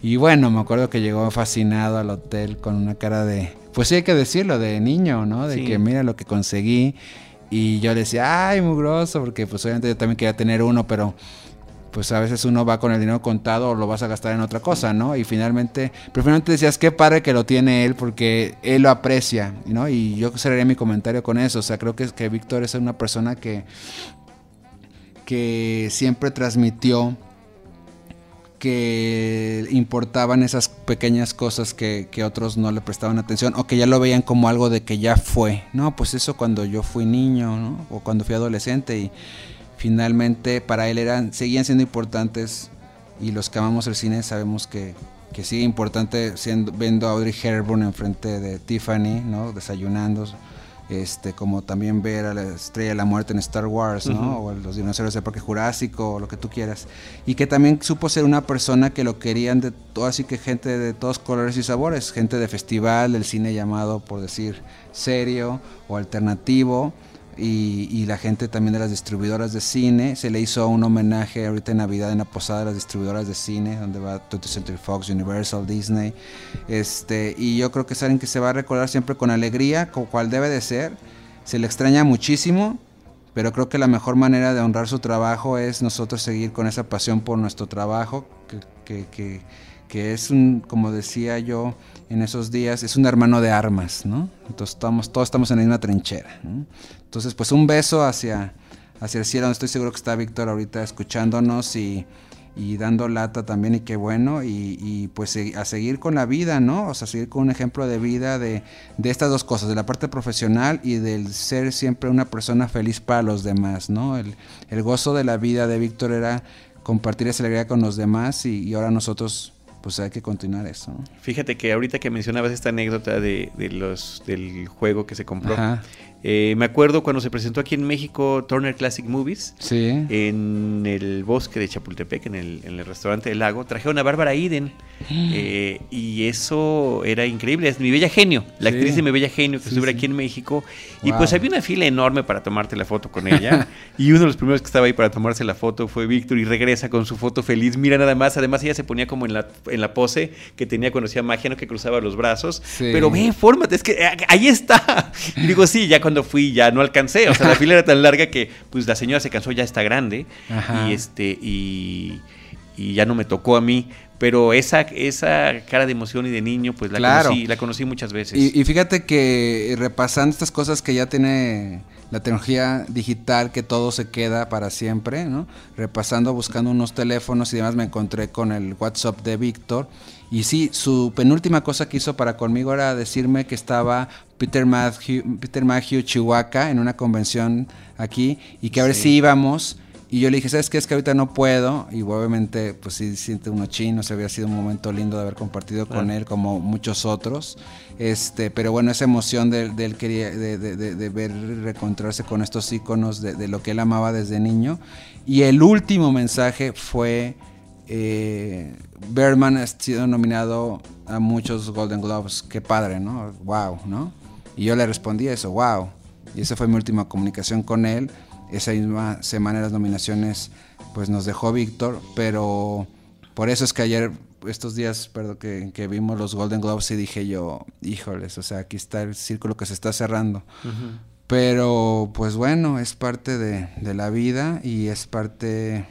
[SPEAKER 12] Y bueno, me acuerdo que llegó fascinado al hotel con una cara de pues sí hay que decirlo de niño, ¿no? De
[SPEAKER 1] Sí.
[SPEAKER 12] que mira lo que conseguí y yo le decía, "Ay, mugroso", porque pues obviamente yo también quería tener uno, pero pues a veces uno va con el dinero contado o lo vas a gastar en otra cosa, ¿no? Y finalmente, pero finalmente decías, qué padre que lo tiene él porque él lo aprecia, ¿no? Y yo cerraría mi comentario con eso, o sea, creo que, que Víctor es una persona que, que siempre transmitió que importaban esas pequeñas cosas que, que otros no le prestaban atención o que ya lo veían como algo de que ya fue, ¿no? Pues eso cuando yo fui niño, ¿no? O cuando fui adolescente y finalmente para él eran, seguían siendo importantes y los que amamos el cine sabemos que, que sigue importante siendo, viendo a Audrey Hepburn enfrente de Tiffany, ¿no? Desayunando, este, como también ver a la Estrella de la Muerte en Star Wars, ¿no?
[SPEAKER 1] Ujú.
[SPEAKER 12] O a los dinosaurios del Parque Jurásico, o lo que tú quieras. Y que también supo ser una persona que lo querían de todo, así que gente de todos colores y sabores, gente de festival, del cine llamado, por decir, serio o alternativo. Y, y la gente también de las distribuidoras de cine. Se le hizo un homenaje ahorita en Navidad en la posada de las distribuidoras de cine, donde va 20th Century Fox, Universal, Disney. Este, y yo creo que es alguien que se va a recordar siempre con alegría, como cual debe de ser. Se le extraña muchísimo, pero creo que la mejor manera de honrar su trabajo es nosotros seguir con esa pasión por nuestro trabajo, que, que, que, que es un, como decía yo en esos días, es un hermano de armas, ¿no? Entonces estamos, todos estamos en la misma trinchera. ¿no? Entonces, pues un beso hacia, hacia el cielo, donde estoy seguro que está Víctor ahorita escuchándonos y, y dando lata también y qué bueno y, y, pues a seguir con la vida, ¿no? O sea, seguir con un ejemplo de vida de, de estas dos cosas, de la parte profesional y del ser siempre una persona feliz para los demás, ¿no? El, el gozo de la vida de Víctor era compartir esa alegría con los demás y, y ahora nosotros pues hay que continuar eso. ¿no?
[SPEAKER 1] Fíjate que ahorita que mencionabas esta anécdota de, de los del juego que se compró,
[SPEAKER 12] Ajá.
[SPEAKER 1] Eh, me acuerdo cuando se presentó aquí en México Turner Classic Movies,
[SPEAKER 12] Sí.
[SPEAKER 1] en el bosque de Chapultepec, en el, en el restaurante del lago, trajeron a Bárbara Iden. eh, y eso era increíble. Es mi bella genio, la
[SPEAKER 12] Sí.
[SPEAKER 1] actriz de mi bella genio que
[SPEAKER 12] Sí,
[SPEAKER 1] estuvo aquí en México. Y
[SPEAKER 12] Wow.
[SPEAKER 1] pues había una fila enorme para tomarte la foto con ella. y uno de los primeros que estaba ahí para tomarse la foto fue Víctor y regresa con su foto feliz. Mira nada más. Además, ella se ponía como en la, en la pose que tenía cuando hacía magia, ¿no? que cruzaba los brazos. Pero ve, fórmate, es que eh, ahí está. Y digo, sí, ya cuando fui ya no alcancé. O sea, la fila era tan larga que pues la señora se cansó, ya está grande.
[SPEAKER 12] Ajá.
[SPEAKER 1] Y este, y, y ya no me tocó a mí. Pero esa, esa cara de emoción y de niño, pues la,
[SPEAKER 12] Claro.
[SPEAKER 1] conocí, la conocí muchas veces.
[SPEAKER 12] Y, y fíjate que eh, repasando estas cosas que ya tiene la tecnología digital, que todo se queda para siempre, ¿no? Repasando, buscando unos teléfonos y demás, me encontré con el WhatsApp de Víctor. Y sí, su penúltima cosa que hizo para conmigo era decirme que estaba Peter Matthew, Peter Matthew Chihuahua en una convención aquí y que a ver
[SPEAKER 1] Sí.
[SPEAKER 12] si íbamos. Y yo le dije, ¿sabes qué? Es que ahorita no puedo. Y obviamente, pues sí, siente uno chino. Se había sido un momento lindo de haber compartido con él, como muchos otros. Este, pero bueno, esa emoción de, de él quería, de, de- de- de ver reencontrarse con estos íconos de lo que él amaba desde niño. Y el último mensaje fue. Eh, Berman ha sido nominado a muchos Golden Globes. Qué padre, ¿no? Wow, ¿no? Y yo le respondí eso, wow. Y esa fue mi última comunicación con él. Esa misma semana las nominaciones pues nos dejó Víctor, pero por eso es que ayer, estos días, perdón, que, que vimos los Golden Globes y dije yo, híjoles, o sea, aquí está el círculo que se está cerrando. Pero pues bueno, es parte de, de la vida y es parte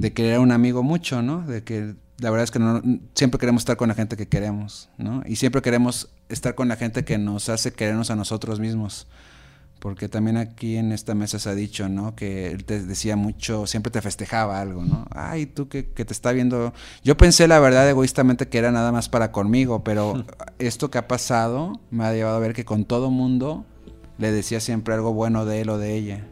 [SPEAKER 12] de querer a un amigo mucho, ¿no? De que la verdad es que no, siempre queremos estar con la gente que queremos, ¿no? Y siempre queremos estar con la gente que nos hace querernos a nosotros mismos. porque también aquí en esta mesa se ha dicho, ¿no? Que él te decía mucho, siempre te festejaba algo, ¿no? Ay, tú que, que te está viendo. Yo pensé, la verdad, egoístamente que era nada más para conmigo, pero esto que ha pasado me ha llevado a ver que con todo mundo le decía siempre algo bueno de él o de ella.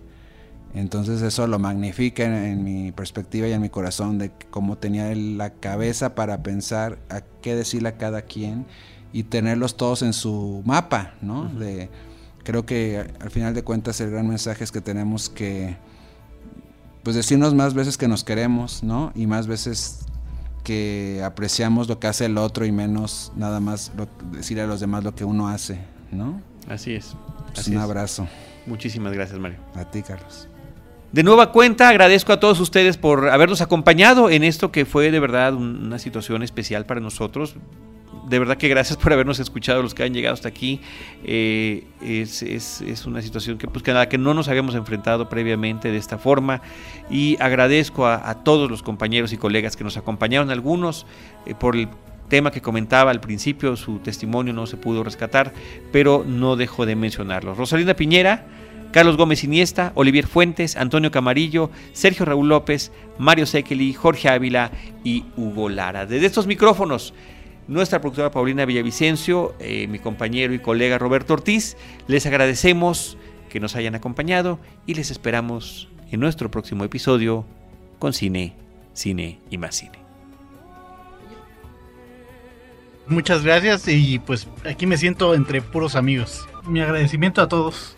[SPEAKER 12] Entonces eso lo magnifica en, en mi perspectiva y en mi corazón de cómo tenía la cabeza para pensar a qué decirle a cada quien y tenerlos todos en su mapa, ¿no? De creo que al final de cuentas el gran mensaje es que tenemos que pues decirnos más veces que nos queremos, ¿no? Y más veces que apreciamos lo que hace el otro y menos nada más lo, decir a los demás lo que uno hace, ¿no?
[SPEAKER 1] Así es.
[SPEAKER 12] Pues
[SPEAKER 1] Así
[SPEAKER 12] un
[SPEAKER 1] es.
[SPEAKER 12] abrazo.
[SPEAKER 1] Muchísimas gracias, Mario.
[SPEAKER 12] A ti, Carlos.
[SPEAKER 1] De nueva cuenta, agradezco a todos ustedes por habernos acompañado en esto que fue de verdad un- una situación especial para nosotros. De verdad que gracias por habernos escuchado, los que han llegado hasta aquí. Eh, es, es- es una situación que, pues, que, nada, que no nos habíamos enfrentado previamente de esta forma. Y agradezco a, a todos los compañeros y colegas que nos acompañaron, algunos eh, por el tema que comentaba al principio, su testimonio no se pudo rescatar, pero no dejo de mencionarlos. Rosalinda Piñera. Carlos Gómez Iniesta, Olivier Fuentes, Antonio Camarillo, Sergio Raúl López, Mario Sekeli, Jorge Ávila y Hugo Lara. Desde estos micrófonos, nuestra productora Paulina Villavicencio, eh, mi compañero y colega Roberto Ortiz, les agradecemos que nos hayan acompañado y les esperamos en nuestro próximo episodio con Cine, Cine y más Cine.
[SPEAKER 13] Muchas gracias y pues aquí me siento entre puros amigos. Mi agradecimiento a todos.